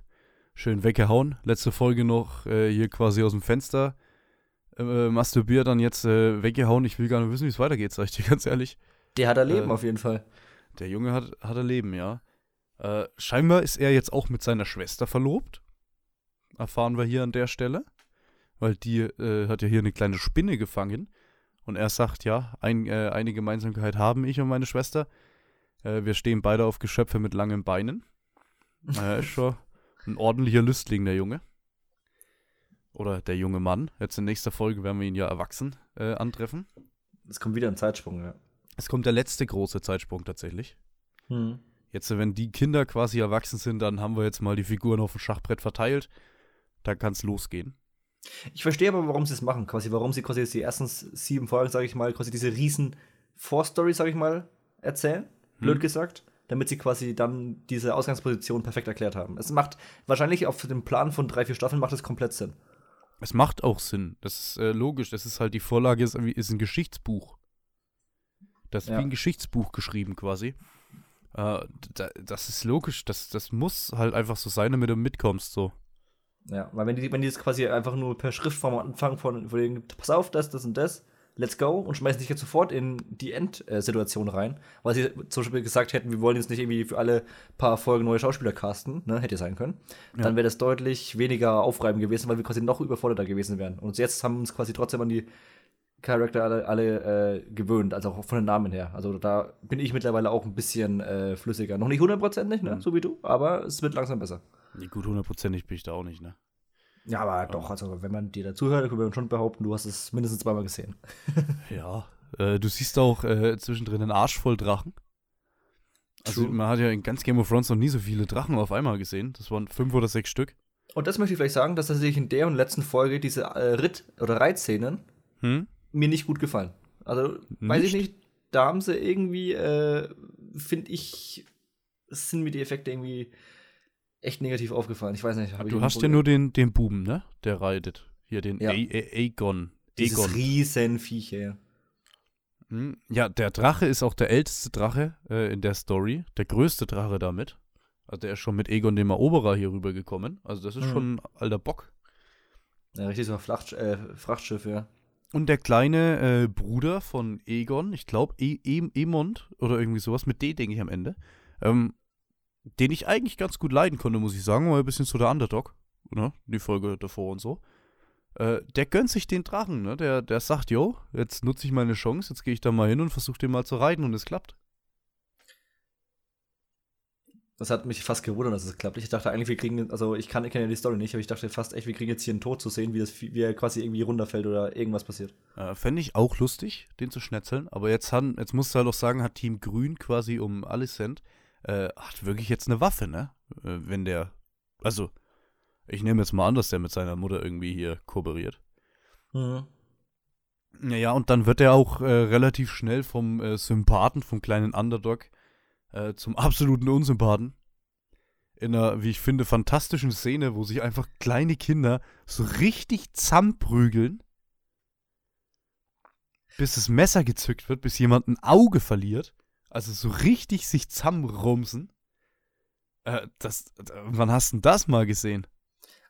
schön weggehauen. Letzte Folge noch äh, hier quasi aus dem Fenster äh, masturbiert, dann jetzt äh, weggehauen. Ich will gar nicht wissen, wie es weitergeht, sag ich dir ganz ehrlich. Der hat erleben Äh, auf jeden Fall. Der Junge hat, hat er Leben, ja. Äh, scheinbar ist er jetzt auch mit seiner Schwester verlobt. Erfahren wir hier an der Stelle. Weil die äh, hat ja hier eine kleine Spinne gefangen. Und er sagt, ja, ein, äh, eine Gemeinsamkeit haben ich und meine Schwester. Äh, wir stehen beide auf Geschöpfe mit langen Beinen. Er ist schon ein ordentlicher Lüstling, der Junge. Oder der junge Mann. Jetzt in nächster Folge werden wir ihn ja erwachsen äh, antreffen. Es kommt wieder ein Zeitsprung, ja. Es kommt der letzte große Zeitsprung tatsächlich. Hm. Jetzt, wenn die Kinder quasi erwachsen sind, dann haben wir jetzt mal die Figuren auf dem Schachbrett verteilt. Dann kann es losgehen. Ich verstehe aber, warum sie es machen. Quasi, warum sie quasi jetzt die ersten sieben Folgen, sage ich mal, quasi diese riesen Vorstory, sage ich mal, erzählen. Blöd Hm. gesagt. Damit sie quasi dann diese Ausgangsposition perfekt erklärt haben. Es macht wahrscheinlich auf dem Plan von drei, vier Staffeln macht es komplett Sinn. Es macht auch Sinn. Das ist äh, logisch. Das ist halt die Vorlage, ist, ist ein Geschichtsbuch. Das ist Ja. wie ein Geschichtsbuch geschrieben quasi. Äh, da, das ist logisch. Das, das muss halt einfach so sein, damit du mitkommst. So. Ja, weil wenn die, wenn die das quasi einfach nur per Schriftform am Anfang von, von denen, pass auf, das, das und das, let's go und schmeißen sich jetzt sofort in die Endsituation rein, weil sie zum Beispiel gesagt hätten, wir wollen jetzt nicht irgendwie für alle paar Folgen neue Schauspieler casten, ne, hätte sein können, Ja. dann wäre das deutlich weniger aufreibend gewesen, weil wir quasi noch überforderter gewesen wären. Und jetzt haben wir uns quasi trotzdem an die Charakter alle, alle äh, gewöhnt, also auch von den Namen her. Also da bin ich mittlerweile auch ein bisschen äh, flüssiger. Noch nicht hundertprozentig, ne, Mhm. so wie du, aber es wird langsam besser. Nee, gut, hundertprozentig bin ich da auch nicht, ne? Ja, aber doch, also wenn man dir dazuhört, kann man schon behaupten, du hast es mindestens zweimal gesehen. Ja. Äh, du siehst auch äh, zwischendrin einen Arsch voll Drachen. Also True. man hat ja in ganz Game of Thrones noch nie so viele Drachen auf einmal gesehen. Das waren fünf oder sechs Stück. Und das möchte ich vielleicht sagen, dass tatsächlich in der und letzten Folge diese äh, Ritt- oder Reitszenen Hm? mir nicht gut gefallen. Also, weiß ich nicht, da haben sie irgendwie, äh, finde ich, sind mir die Effekte irgendwie echt negativ aufgefallen. Ich weiß nicht. hab ich Du hast ja nur den, den Buben, ne? Der reitet. Hier den Ja. Aegon. dieses Aegon. Riesenviecher. ja. Hm, Ja, der Drache ist auch der älteste Drache äh, in der Story. Der größte Drache damit. Also der ist schon mit Aegon dem Eroberer hier rübergekommen. Also das ist Mhm. schon ein alter Bock. Ja, richtig so ein Fracht, äh, Frachtschiff, ja. Und der kleine äh, Bruder von Aegon, ich glaube e e Emond oder irgendwie sowas, mit D denke ich am Ende, ähm, den ich eigentlich ganz gut leiden konnte, muss ich sagen, war ein bisschen so der Underdog, ne? Die Folge davor und so. Äh, der gönnt sich den Drachen, ne? Der, der sagt, yo, jetzt nutze ich meine Chance, jetzt gehe ich da mal hin und versuche den mal zu reiten und es klappt. Das hat mich fast gewundert, dass es klappt. Ich dachte eigentlich, wir kriegen, also ich kann, ich kenne ja die Story nicht, aber ich dachte fast echt, wir kriegen jetzt hier einen Tod zu sehen, wie, das, wie er quasi irgendwie runterfällt oder irgendwas passiert. Äh, Fände ich auch lustig, den zu schnetzeln. Aber jetzt, han, jetzt musst du halt auch sagen, hat Team Grün quasi um Alicent, äh, hat wirklich jetzt eine Waffe, ne? Äh, wenn der, also, ich nehme jetzt mal an, dass der mit seiner Mutter irgendwie hier kooperiert. Mhm. Naja, und dann wird er auch äh, relativ schnell vom äh, Sympathen, vom kleinen Underdog, äh, zum absoluten Unsympathen. In einer, wie ich finde, fantastischen Szene, wo sich einfach kleine Kinder so richtig zusammenprügeln, bis das Messer gezückt wird, bis jemand ein Auge verliert. Also so richtig sich zusammenrumsen. Äh, das, wann hast du denn das mal gesehen?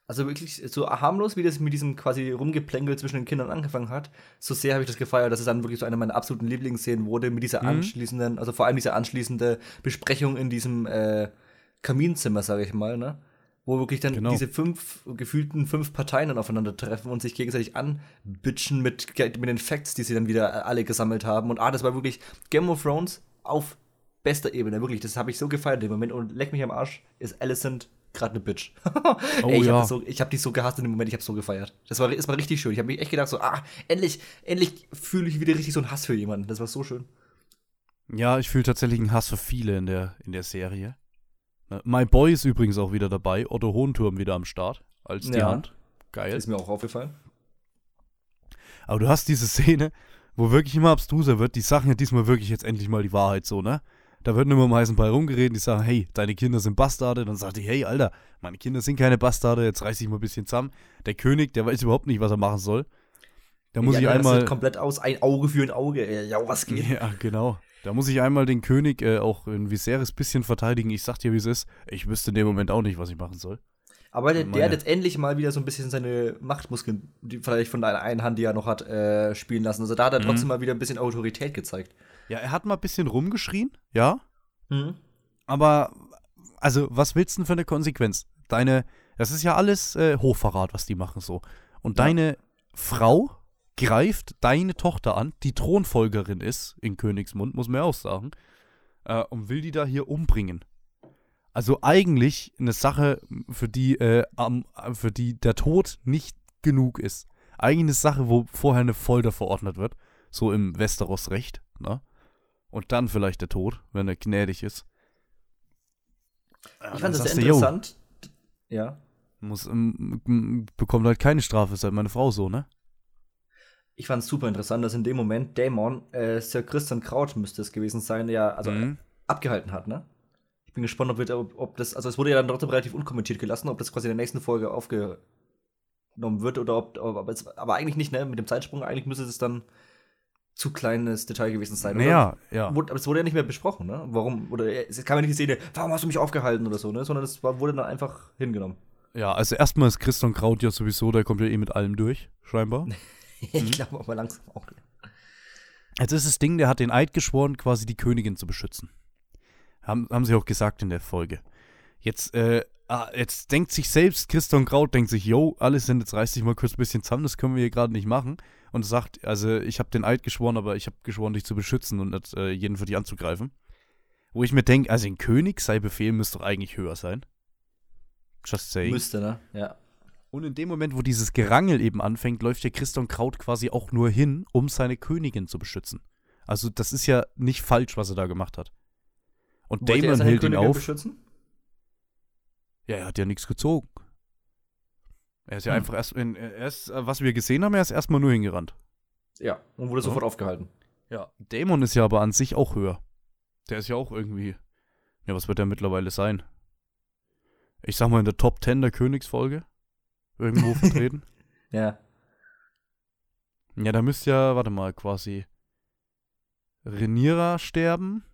Also wirklich so harmlos, wie das mit diesem quasi Rumgeplänkel zwischen den Kindern angefangen hat, so sehr habe ich das gefeiert, dass es dann wirklich so eine meiner absoluten Lieblingsszenen wurde, mit dieser Mhm. anschließenden, also vor allem diese anschließende Besprechung in diesem äh, Kaminzimmer, sage ich mal, ne? Wo wirklich dann Genau. diese fünf, gefühlten fünf Parteien dann aufeinandertreffen und sich gegenseitig anbitchen mit, mit den Facts, die sie dann wieder äh, alle gesammelt haben. Und ah, das war wirklich Game of Thrones auf bester Ebene, wirklich. Das habe ich so gefeiert im Moment. Und leck mich am Arsch, ist Alicent gerade eine Bitch. Oh Ey, ich ja. habe so, hab die so gehasst in dem Moment, ich habe so gefeiert. Das war, das war richtig schön. Ich habe mich echt gedacht, so, ah, endlich, endlich fühle ich wieder richtig so einen Hass für jemanden. Das war so schön. Ja, ich fühle tatsächlich einen Hass für viele in der, in der Serie. Ne, My Boy ist übrigens auch wieder dabei. Otto Hohenturm wieder am Start. Als die Ja. Hand. Geil. Ist mir auch aufgefallen. Aber du hast diese Szene, wo wirklich immer abstruser wird. Die sagen ja diesmal wirklich jetzt endlich mal die Wahrheit so, ne? Da wird nur um heißen Ball rumgeredet. Die sagen, hey, deine Kinder sind Bastarde. Dann sagt die, hey, Alter, meine Kinder sind keine Bastarde. Jetzt reiß dich mal ein bisschen zusammen. Der König, der weiß überhaupt nicht, was er machen soll. Da muss Die ich anderen einmal. rastet komplett aus, ein Auge für ein Auge. Ja, was geht? Ja, genau. Da muss ich einmal den König äh, auch in Viserys bisschen verteidigen. Ich sag dir, wie es ist. Ich wüsste in dem Moment auch nicht, was ich machen soll. Aber der, der hat jetzt endlich mal wieder so ein bisschen seine Machtmuskeln, die vielleicht von der einen Hand, die er noch hat, äh, spielen lassen. Also da hat er Mhm. trotzdem mal wieder ein bisschen Autorität gezeigt. Ja, er hat mal ein bisschen rumgeschrien, ja. Mhm. Aber, also, was willst du denn für eine Konsequenz? Deine, das ist ja alles äh, Hochverrat, was die machen so. Und Ja. deine Frau greift deine Tochter an, die Thronfolgerin ist, in Königsmund, muss man ja auch sagen, äh, und will die da hier umbringen. Also eigentlich eine Sache, für die, äh, am, für die der Tod nicht genug ist. Eigentlich eine Sache, wo vorher eine Folter verordnet wird, so im Westeros-Recht, ne? Und dann vielleicht der Tod, wenn er gnädig ist. Ich fand das sehr du, interessant. Ja. Muss, ähm, bekommt halt keine Strafe, ist halt meine Frau so, ne? Ich fand es super interessant, dass in dem Moment Dämon, äh, Sir Christian Kraut müsste es gewesen sein, der also Mhm. abgehalten hat, ne? Ich bin gespannt, ob, wir, ob, ob das, also es wurde ja dann trotzdem relativ unkommentiert gelassen, ob das quasi in der nächsten Folge aufgenommen wird oder ob, aber, es, aber eigentlich nicht, ne? Mit dem Zeitsprung, eigentlich müsste es dann zu kleines Detail gewesen sein. Naja, ja. Aber es wurde ja nicht mehr besprochen, ne? Warum, oder es kam ja nicht die Szene, warum hast du mich aufgehalten oder so, ne? Sondern es wurde dann einfach hingenommen. Ja, also erstmal ist Christian Kraut ja sowieso, der kommt ja eh mit allem durch, scheinbar. ich glaube aber langsam auch. Jetzt ist das Ding, der hat den Eid geschworen, quasi die Königin zu beschützen. Haben, haben sie auch gesagt in der Folge. Jetzt, äh, ah, jetzt denkt sich selbst, Christian Kraut denkt sich, yo, alles sind, jetzt reiß dich mal kurz ein bisschen zusammen, das können wir hier gerade nicht machen. Und sagt, also ich habe den Eid geschworen, aber ich habe geschworen, dich zu beschützen und nicht äh, jeden für dich anzugreifen. Wo ich mir denke, also ein König sei Befehl müsste doch eigentlich höher sein. Just saying. Müsste, ne? Ja. Und in dem Moment, wo dieses Gerangel eben anfängt, läuft der Christian Kraut quasi auch nur hin, um seine Königin zu beschützen. Also das ist ja nicht falsch, was er da gemacht hat. Und Wollte er Damon hält ihn auf. beschützen? Ja, er hat ja nichts gezogen. Er ist ja Hm. einfach erst, in, er ist, äh, was wir gesehen haben, er ist erstmal nur hingerannt. Ja. Und wurde Ja. sofort aufgehalten. Ja. Damon ist ja aber an sich auch höher. Der ist ja auch irgendwie. Ja, was wird der mittlerweile sein? Ich sag mal in der Top 10 der Königsfolge. Irgendwo vertreten. Ja. Ja, da müsste ja, warte mal, quasi Rhaenyra sterben,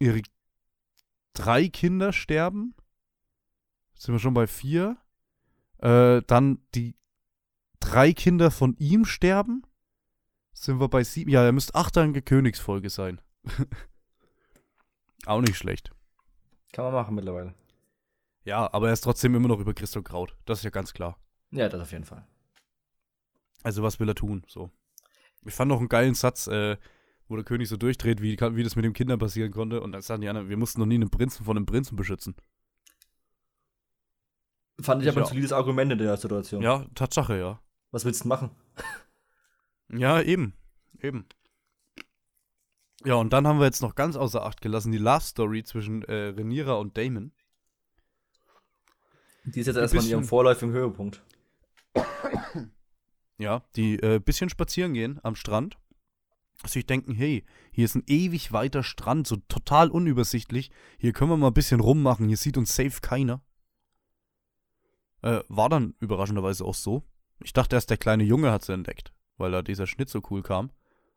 ihre drei Kinder sterben. Jetzt sind wir schon bei vier. Äh, dann die drei Kinder von ihm sterben. Sind wir bei sieben. Ja, er müsste achternige Königsfolge sein. Auch nicht schlecht. Kann man machen mittlerweile. Ja, aber er ist trotzdem immer noch über Christo Kraut. Das ist ja ganz klar. Ja, das auf jeden Fall. Also was will er tun? So. Ich fand noch einen geilen Satz, äh, wo der König so durchdreht, wie, wie das mit den Kindern passieren konnte. Und dann sagen die anderen, wir mussten noch nie einen Prinzen von einem Prinzen beschützen. Fand ich, Ich aber ein solides Argument in der Situation. Ja, Tatsache, ja. Was willst du machen? Ja, eben. Eben. Ja, und dann haben wir jetzt noch ganz außer Acht gelassen die Love Story zwischen äh, Rhaenyra und Damon. Die ist jetzt Ein erstmal in ihrem vorläufigen Höhepunkt. Ja, die äh, bisschen spazieren gehen am Strand. Sich denken, hey, hier ist ein ewig weiter Strand, so total unübersichtlich. Hier können wir mal ein bisschen rummachen, hier sieht uns safe keiner. Äh, war dann überraschenderweise auch so. Ich dachte erst, der kleine Junge hat sie entdeckt, weil da dieser Schnitt so cool kam.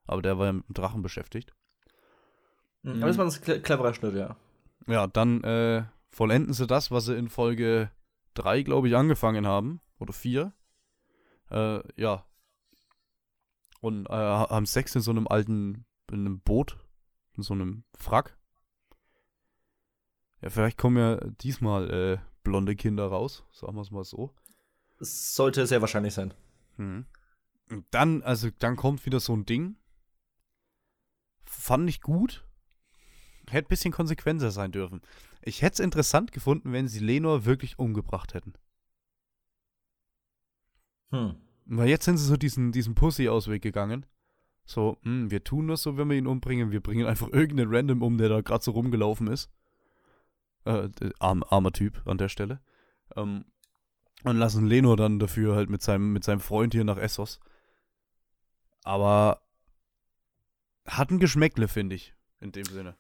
Aber der war ja mit dem Drachen beschäftigt. Mhm. Aber das war ein cle- cleverer Schnitt, ja. Ja, dann äh, vollenden sie das, was sie in Folge 3, glaube ich, angefangen haben. Oder 4. Äh, ja. Und äh, haben Sex in so einem alten, in einem Boot, in so einem Frack. Ja, vielleicht kommen ja diesmal äh, blonde Kinder raus, sagen wir es mal so. Es sollte sehr wahrscheinlich sein. Mhm. Und dann, also dann kommt wieder so ein Ding. Fand ich gut. Hätte ein bisschen konsequenter sein dürfen. Ich hätte es interessant gefunden, wenn sie Lenor wirklich umgebracht hätten. Hm. Weil jetzt sind sie so diesen, diesen Pussy-Ausweg gegangen. So, hm, wir tun das so, wenn wir ihn umbringen. Wir bringen einfach irgendeinen Random um, der da gerade so rumgelaufen ist. Äh, der arm, armer Typ an der Stelle. Ähm, und lassen Lenor dann dafür halt mit seinem, mit seinem Freund hier nach Essos. Aber hat ein Geschmäckle, finde ich, in dem Sinne.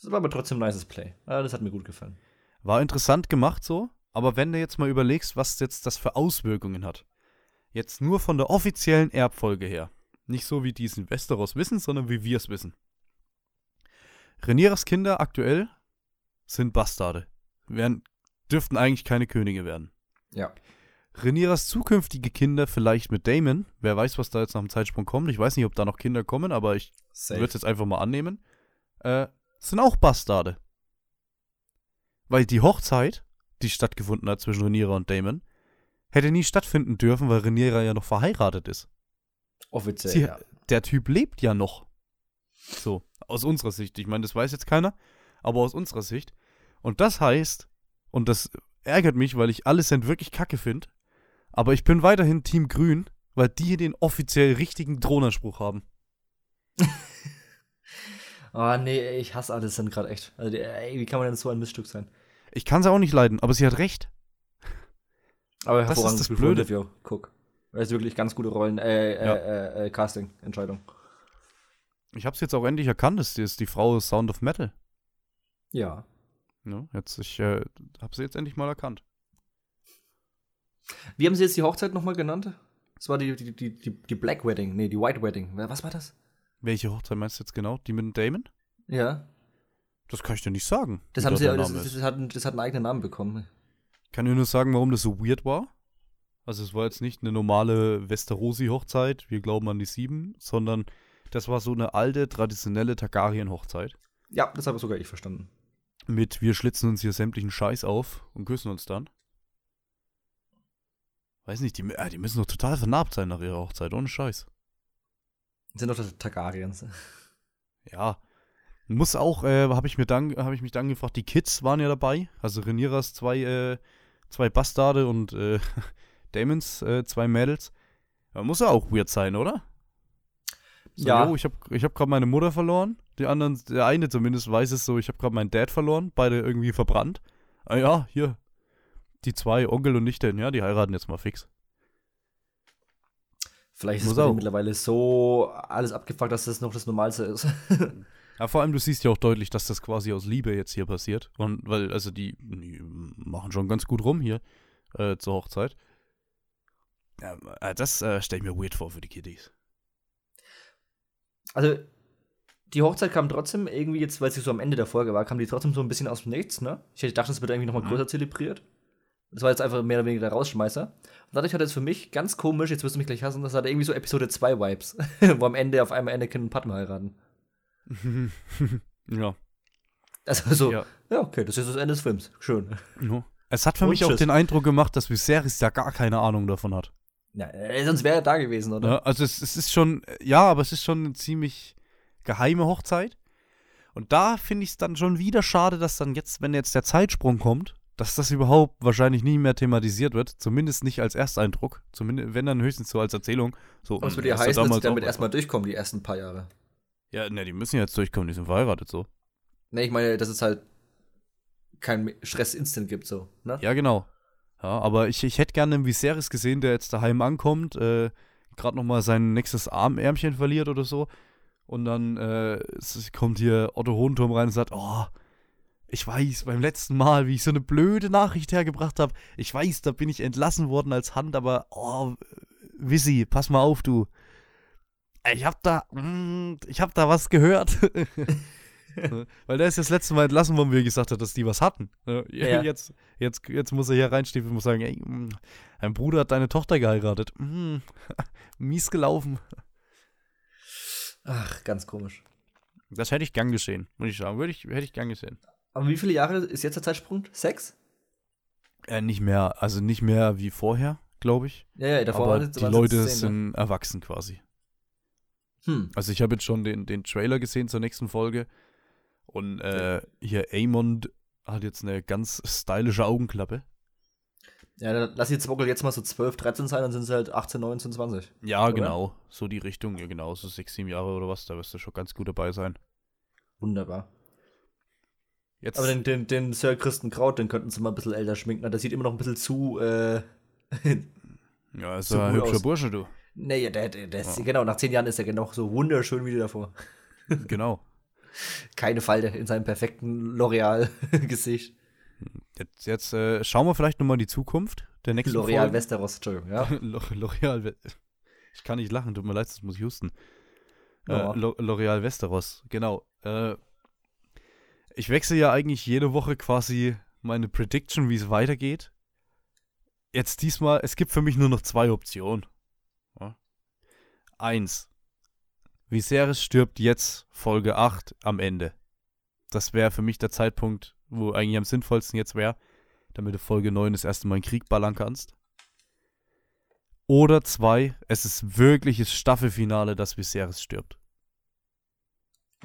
Das war aber trotzdem ein nices Play. Das hat mir gut gefallen. War interessant gemacht so, aber wenn du jetzt mal überlegst, was jetzt das für Auswirkungen hat. Jetzt nur von der offiziellen Erbfolge her. Nicht so, wie die es in Westeros wissen, sondern wie wir es wissen. Rhaenyras Kinder aktuell sind Bastarde. Werden, dürften eigentlich keine Könige werden. Ja. Rhaenyras zukünftige Kinder vielleicht mit Damon. Wer weiß, was da jetzt nach dem Zeitsprung kommt. Ich weiß nicht, ob da noch Kinder kommen, aber ich würde es jetzt einfach mal annehmen. Äh, sind auch Bastarde. Weil die Hochzeit, die stattgefunden hat zwischen Rhaenyra und Damon, hätte nie stattfinden dürfen, weil Rhaenyra ja noch verheiratet ist. Offiziell, Sie, ja. Der Typ lebt ja noch. So, aus unserer Sicht. Ich meine, das weiß jetzt keiner, aber aus unserer Sicht. Und das heißt, und das ärgert mich, weil ich alles wirklich kacke finde, aber ich bin weiterhin Team Grün, weil die hier den offiziell richtigen Thronanspruch haben. Oh, nee, ich hasse alles dann gerade echt. Also, ey, wie kann man denn so ein Missstück sein? Ich kann sie auch nicht leiden, aber sie hat recht. Aber Das ist das Blöde. Olivia Cook. Er ist wirklich ganz gute Rollen, äh, äh, Ja. äh, äh, Casting-Entscheidung. Ich habe es jetzt auch endlich erkannt, das ist die Frau Sound of Metal. Ja. Ja, jetzt, ich äh, habe sie jetzt endlich mal erkannt. Wie haben sie jetzt die Hochzeit nochmal genannt? Das war die, die, die, die, die Black Wedding, nee, die White Wedding. Was war das? Welche Hochzeit meinst du jetzt genau? Die mit dem Damon? Ja. Das kann ich dir nicht sagen. Das haben sie, das, das, hat, das hat einen eigenen Namen bekommen. Ich kann dir nur sagen, warum das so weird war. Also es war jetzt nicht eine normale Westerosi-Hochzeit, wir glauben an die Sieben, sondern das war so eine alte, traditionelle Targaryen-Hochzeit. Ja, das habe sogar ich verstanden. Mit wir schlitzen uns hier sämtlichen Scheiß auf und küssen uns dann. Weiß nicht, die, äh, die müssen doch total vernarbt sein nach ihrer Hochzeit, ohne Scheiß. Sind doch Targaryens. Ja. Muss auch, äh, habe ich mir dann, habe ich mich dann gefragt, die Kids waren ja dabei, also Reniras zwei, äh, zwei Bastarde und äh, Damons äh, zwei Mädels. Da muss ja auch weird sein, oder? So, Ja. Jo, ich habe ich hab gerade meine Mutter verloren. Die anderen, der eine zumindest weiß es so, ich habe gerade meinen Dad verloren, beide irgendwie verbrannt. Ah ja, hier. Die zwei, Onkel und Nichte, ja, die heiraten jetzt mal fix. Vielleicht ist es mittlerweile so alles abgefuckt, dass das noch das Normalste ist. Ja, vor allem, du siehst ja auch deutlich, dass das quasi aus Liebe jetzt hier passiert. Und weil, also die, die machen schon ganz gut rum hier äh, zur Hochzeit. Ja, äh, das äh, stelle ich mir weird vor für die Kiddies. Also, die Hochzeit kam trotzdem irgendwie jetzt, weil sie so am Ende der Folge war, kam die trotzdem so ein bisschen aus dem Nichts, ne? Ich hätte gedacht, das wird irgendwie nochmal Mhm. größer zelebriert. Das war jetzt einfach mehr oder weniger der Rausschmeißer. Und dadurch hat es für mich ganz komisch, jetzt wirst du mich gleich hassen, das hat irgendwie so Episode 2 Vibes, wo am Ende auf einmal Anakin und Padme heiraten. ja. Also so, ja. ja. okay, das ist das Ende des Films. Schön. ja. Es hat für Und mich auch tschüss. den Eindruck gemacht, dass Viserys ja gar keine Ahnung davon hat. Ja, äh, sonst wäre er da gewesen, oder? Ja, also es, es ist schon, ja, aber es ist schon eine ziemlich geheime Hochzeit. Und da finde ich es dann schon wieder schade, dass dann jetzt, wenn jetzt der Zeitsprung kommt, dass das überhaupt wahrscheinlich nie mehr thematisiert wird. Zumindest nicht als Ersteindruck. Zumindest, wenn dann höchstens so als Erzählung. So, Was hm, würde ja heißen, dass sie damit auch- erstmal durchkommen, die ersten paar Jahre. Ja, ne, die müssen jetzt durchkommen, die sind verheiratet so. Ne, ich meine, dass es halt kein Stress-Instant gibt, so, ne? Ja, genau. Ja, aber ich, ich hätte gerne einen Viserys gesehen, der jetzt daheim ankommt, äh, gerade nochmal sein nächstes Armärmchen verliert oder so. Und dann äh, kommt hier Otto Hohenturm rein und sagt, oh, ich weiß, beim letzten Mal, wie ich so eine blöde Nachricht hergebracht habe, ich weiß, da bin ich entlassen worden als Hand, aber, oh, Wissi, pass mal auf, du. Ich hab da, mm, ich hab da was gehört. Weil der ist das letzte Mal entlassen worden, wie er gesagt hat, dass die was hatten. Ja, Ja. Jetzt, jetzt, jetzt muss er hier reinstiefeln und muss sagen, ey, mm, dein Bruder hat deine Tochter geheiratet. Mm, mies gelaufen. Ach, ganz komisch. Das hätte ich gern gesehen, muss ich sagen. Würde ich, hätte ich gern gesehen. Aber wie viele Jahre ist jetzt der Zeitsprung? Sechs? Äh, nicht mehr, also nicht mehr wie vorher, glaube ich. Ja, ja, davor Aber es- die Leute zehn, ne? sind erwachsen quasi. Hm. Also ich habe jetzt schon den, den Trailer gesehen zur nächsten Folge. Und äh, hier Amond hat jetzt eine ganz stylische Augenklappe. Ja, dann lass die Zwockel jetzt mal so 12, 13 sein, dann sind sie halt 18, 19, 20. Ja, Oder? genau. So die Richtung, ja genau, so sechs, sieben Jahre oder was, da wirst du schon ganz gut dabei sein. Wunderbar. Jetzt, Aber den, den, den Sir Christen Kraut, den könnten sie mal ein bisschen älter schminken. Der sieht immer noch ein bisschen zu, äh, ja, ist so ein hübscher aus. Bursche, du. Nee, der, der, der ist, Ja. genau, nach zehn Jahren ist er noch so wunderschön wie davor. genau. Keine Falte in seinem perfekten L'Oreal-Gesicht. Jetzt, jetzt äh, schauen wir vielleicht nochmal in die Zukunft der nächsten L'Oreal. Westeros, Entschuldigung, ja. L'O- L'Oreal. Ich kann nicht lachen, tut mir leid, das muss ich husten. Äh, L'Oreal Westeros, genau. Äh, ich wechsle ja eigentlich jede Woche quasi meine Prediction, wie es weitergeht. Jetzt diesmal, es gibt für mich nur noch zwei Optionen. Ja. Eins. Viserys stirbt jetzt, Folge 8, am Ende. Das wäre für mich der Zeitpunkt, wo eigentlich am sinnvollsten jetzt wäre, damit du Folge 9 das erste Mal in Krieg ballern kannst. Oder zwei, es ist wirkliches Staffelfinale, dass Viserys stirbt.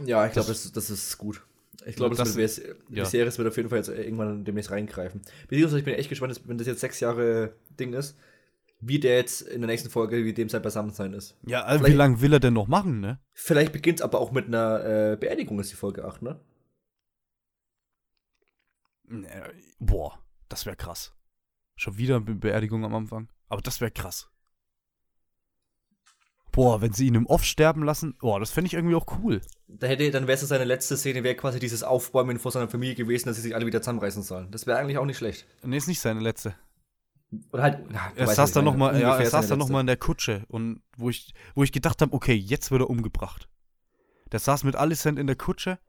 Ja, ich glaube, Das- das, ist gut. Ich glaube, Das- das, das ja. die Serie wird auf jeden Fall jetzt irgendwann demnächst reingreifen. Beziehungsweise ich bin echt gespannt, wenn das jetzt sechs Jahre Ding ist, wie der jetzt in der nächsten Folge, wie dem sein Beisammensein ist. Ja, also wie lange will er denn noch machen, ne? Vielleicht beginnt es aber auch mit einer äh, Beerdigung, ist die Folge 8, ne? Boah, das wäre krass. Schon wieder eine Beerdigung am Anfang. Aber das wäre krass. Boah, wenn sie ihn im Off sterben lassen, boah, das fände ich irgendwie auch cool. Da hätte, dann wäre es seine letzte Szene, wäre quasi dieses Aufbäumen vor seiner Familie gewesen, dass sie sich alle wieder zusammenreißen sollen. Das wäre eigentlich auch nicht schlecht. Nee, ist nicht seine letzte. Oder halt, na, du Er saß dann ich noch meine. mal, ja, er saß dann noch mal in der Kutsche und wo ich, wo ich gedacht habe, okay, jetzt wird er umgebracht. Der saß mit Alicent in der Kutsche.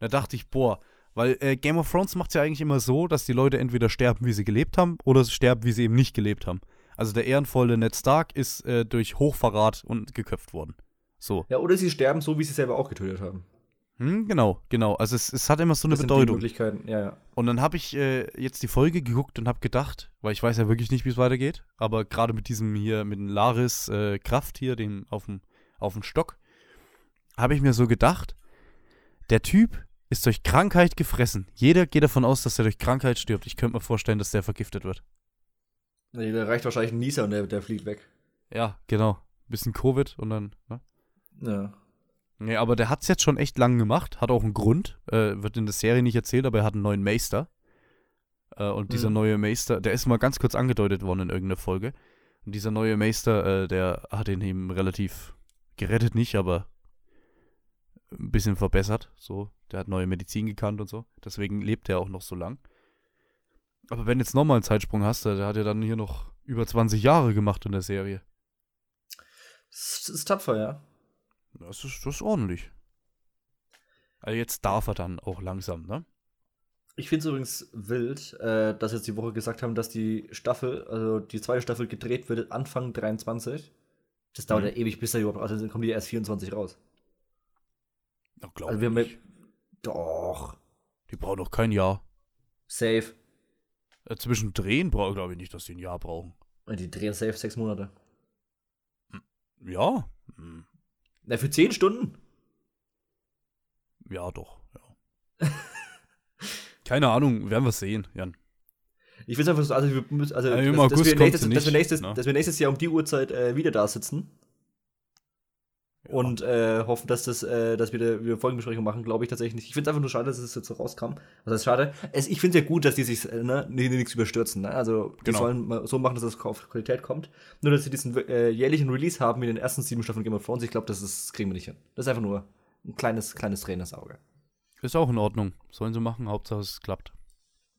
Da dachte ich, boah, weil äh, Game of Thrones macht ja eigentlich immer so, dass die Leute entweder sterben, wie sie gelebt haben, oder sie sterben, wie sie eben nicht gelebt haben. Also der ehrenvolle Ned Stark ist äh, durch Hochverrat und geköpft worden. So. Ja, oder sie sterben so, wie sie selber auch getötet haben. Hm, genau, genau. Also es, es hat immer so eine Das Bedeutung. Möglichkeiten, ja, ja. Und dann habe ich äh, jetzt die Folge geguckt und habe gedacht, weil ich weiß ja wirklich nicht, wie es weitergeht, aber gerade mit diesem hier, mit dem Laris äh, Kraft hier, dem auf dem auf dem Stock, habe ich mir so gedacht, der Typ ist durch Krankheit gefressen. Jeder geht davon aus, dass er durch Krankheit stirbt. Ich könnte mir vorstellen, dass der vergiftet wird. Nee, Da reicht wahrscheinlich ein Nieser und der, der fliegt weg. Ja, genau. Bisschen Covid und dann, ne? Ja. Nee, aber der hat es jetzt schon echt lang gemacht, hat auch einen Grund, äh, wird in der Serie nicht erzählt, aber er hat einen neuen Meister. Äh, und dieser Mhm. neue Meister, der ist mal ganz kurz angedeutet worden in irgendeiner Folge. Und dieser neue Meister, äh, der hat ihn eben relativ gerettet, nicht, aber ein bisschen verbessert. So, der hat neue Medizin gekannt und so. Deswegen lebt er auch noch so lang. Aber wenn jetzt nochmal einen Zeitsprung hast, der hat ja dann hier noch über 20 Jahre gemacht in der Serie. Das ist tapfer, ja. Das ist, das ist ordentlich. Also jetzt darf er dann auch langsam, ne? Ich finde es übrigens wild, äh, dass jetzt die Woche gesagt haben, dass die Staffel, also die zweite Staffel gedreht wird Anfang 23. Das dauert Mhm. ja ewig, bis da überhaupt, also dann kommen die erst 24 raus. Ja, glaub Also wir haben nicht. ja- Doch. Die brauchen doch kein Jahr. Safe. Äh, zwischen Drehen brauche glaube ich nicht, dass die ein Jahr brauchen. Und die drehen safe sechs Monate. Ja? Hm. Na, für 10 Stunden? Ja, doch. Ja. Keine Ahnung, werden wir sehen, Jan. Ich finde einfach so, also, wir müssen, also im dass, dass, wir nächstes, dass, wir nächstes, ne? dass wir nächstes Jahr um die Uhrzeit äh, wieder da sitzen und äh, hoffen, dass, das, äh, dass wir da wieder Folgenbesprechung machen, glaube ich tatsächlich nicht. Ich finde es einfach nur schade, dass es jetzt so rauskam. Was heißt schade? Es, ich finde es ja gut, dass die sich äh, ne, nicht- nichts überstürzen. Ne? Also die Genau. sollen mal so machen, dass es auf Qualität kommt. Nur, dass sie diesen äh, jährlichen Release haben wie in den ersten sieben Staffeln Game of Thrones, ich glaube, das ist, kriegen wir nicht hin. Das ist einfach nur ein kleines, kleines Trainersauge. Ist auch in Ordnung. Sollen sie machen, Hauptsache es klappt.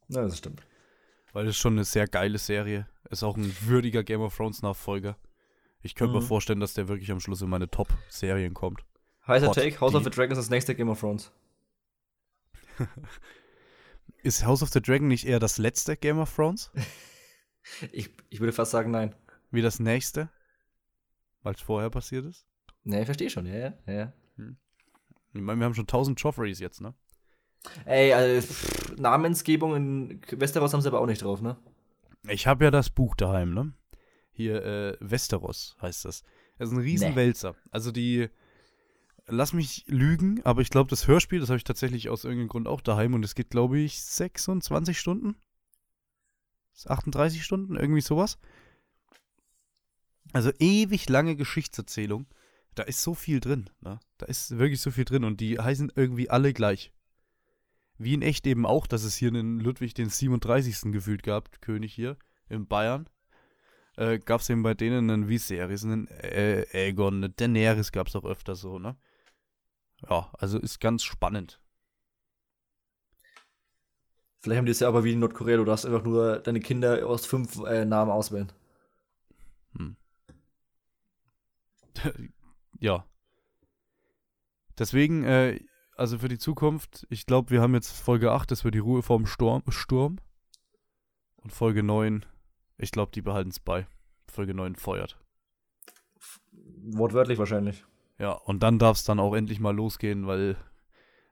Ja, das stimmt. Weil es ist schon eine sehr geile Serie. Ist auch ein würdiger Game of Thrones Nachfolger. Ich könnte Mhm. mir vorstellen, dass der wirklich am Schluss in meine Top-Serien kommt. Heißer Hot. Take, House of the Dragons ist das nächste Game of Thrones. Ist House of the Dragon nicht eher das letzte Game of Thrones? Ich, ich würde fast sagen, nein. Wie das nächste? Weil es vorher passiert ist? Nee, ich verstehe schon, ja, ja, ja. Ich meine, wir haben schon 1000 Joffreys jetzt, ne? Ey, also, pff, Namensgebung in Westeros haben sie aber auch nicht drauf, ne? Ich habe ja das Buch daheim, ne? Hier, äh, Westeros heißt das. Das ist ein Riesenwälzer. Also die, lass mich lügen, aber ich glaube, das Hörspiel, das habe ich tatsächlich aus irgendeinem Grund auch daheim und es geht, glaube ich, 26 Stunden? 38 Stunden, irgendwie sowas. Also ewig lange Geschichtserzählung. Da ist so viel drin, ne? Da ist wirklich so viel drin und die heißen irgendwie alle gleich. Wie in echt eben auch, dass es hier einen Ludwig den 37. gefühlt gab, König hier in Bayern. Äh, gab es eben bei denen einen Viserys, einen äh, Aegon, eine Daenerys gab es auch öfter so, ne? Ja, also ist ganz spannend. Vielleicht haben die es ja aber wie in Nordkorea, du darfst einfach nur deine Kinder aus fünf äh, Namen auswählen. Hm. ja. Deswegen, äh, also für die Zukunft, ich glaube, wir haben jetzt Folge 8, das wird die Ruhe vorm Sturm. Sturm. Und Folge 9, ich glaube, die behalten es bei. Folge 9 feuert. Wortwörtlich wahrscheinlich. Ja, und dann darf es dann auch endlich mal losgehen, weil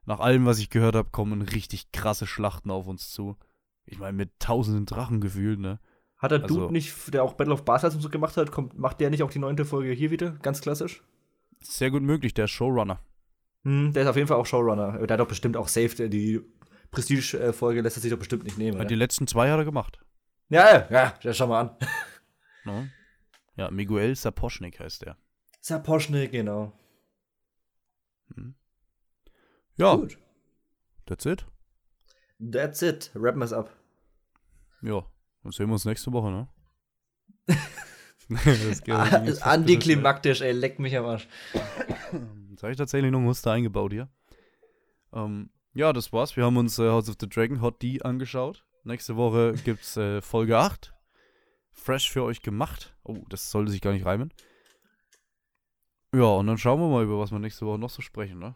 nach allem, was ich gehört habe, kommen richtig krasse Schlachten auf uns zu. Ich meine, mit tausenden Drachen gefühlt, ne? Hat der Also- Dude nicht, der auch Battle of Bastards und so gemacht hat, kommt, macht der nicht auch die neunte Folge hier wieder? Ganz klassisch? Sehr gut möglich, der Showrunner. Hm, der ist auf jeden Fall auch Showrunner. Der hat doch bestimmt auch safe, die Prestige-Folge lässt er sich doch bestimmt nicht nehmen. Ja, oder? die letzten zwei hat er gemacht. Ja, ja, ja, schau mal an. Ne? Ja, Miguel Sapochnik heißt der. Sapochnik, genau. Hm. Ja, Gut. that's it. That's it. Wrappen wir es ab. Ja, dann sehen wir uns nächste Woche, ne? das geht Ah, Antiklimaktisch, ey, leck mich am Arsch. Jetzt habe ich tatsächlich noch ein Muster eingebaut hier. Ähm, ja, das war's. Wir haben uns äh, House of the Dragon Hot D angeschaut. Nächste Woche gibt's äh, Folge 8. Fresh für euch gemacht. Oh, das sollte sich gar nicht reimen. Ja, und dann schauen wir mal, über was wir nächste Woche noch so sprechen, ne?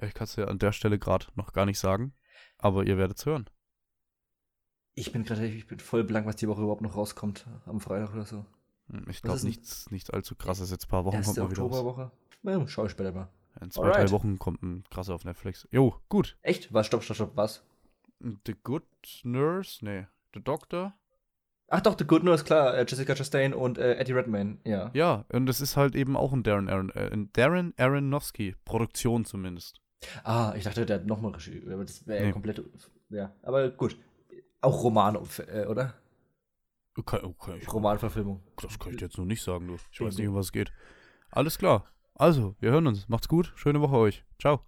Ja, ich kann es ja an der Stelle gerade noch gar nicht sagen. Aber ihr werdet's hören. Ich bin gerade, ich bin voll blank, was die Woche überhaupt noch rauskommt. Am Freitag oder so. Hm, Ich glaube nichts, nichts allzu krasses. Jetzt ein paar Wochen kommt mal wieder. Oktoberwoche. Ja, schau ich später mal. In zwei, Alright. drei Wochen kommt ein krasser auf Netflix. Jo, gut. Echt? Was? Stopp, stopp, stopp, was? The Good Nurse? Nee. The Doctor? Ach doch, The Good News, klar. Äh, Jessica Chastain und äh, Eddie Redmayne, ja. Ja, und es ist halt eben auch ein Darren, Aron, äh, ein Darren Aronofsky. Produktion zumindest. Ah, ich dachte, der hat nochmal Regie. Aber das wäre ja Nee. komplett. Ja, aber gut. Auch Roman, äh, oder? Okay, okay, Romanverfilmung. das kann ich jetzt noch nicht sagen, du. Ich weiß nicht, um was es geht. Alles klar. Also, wir hören uns. Macht's gut. Schöne Woche euch. Ciao.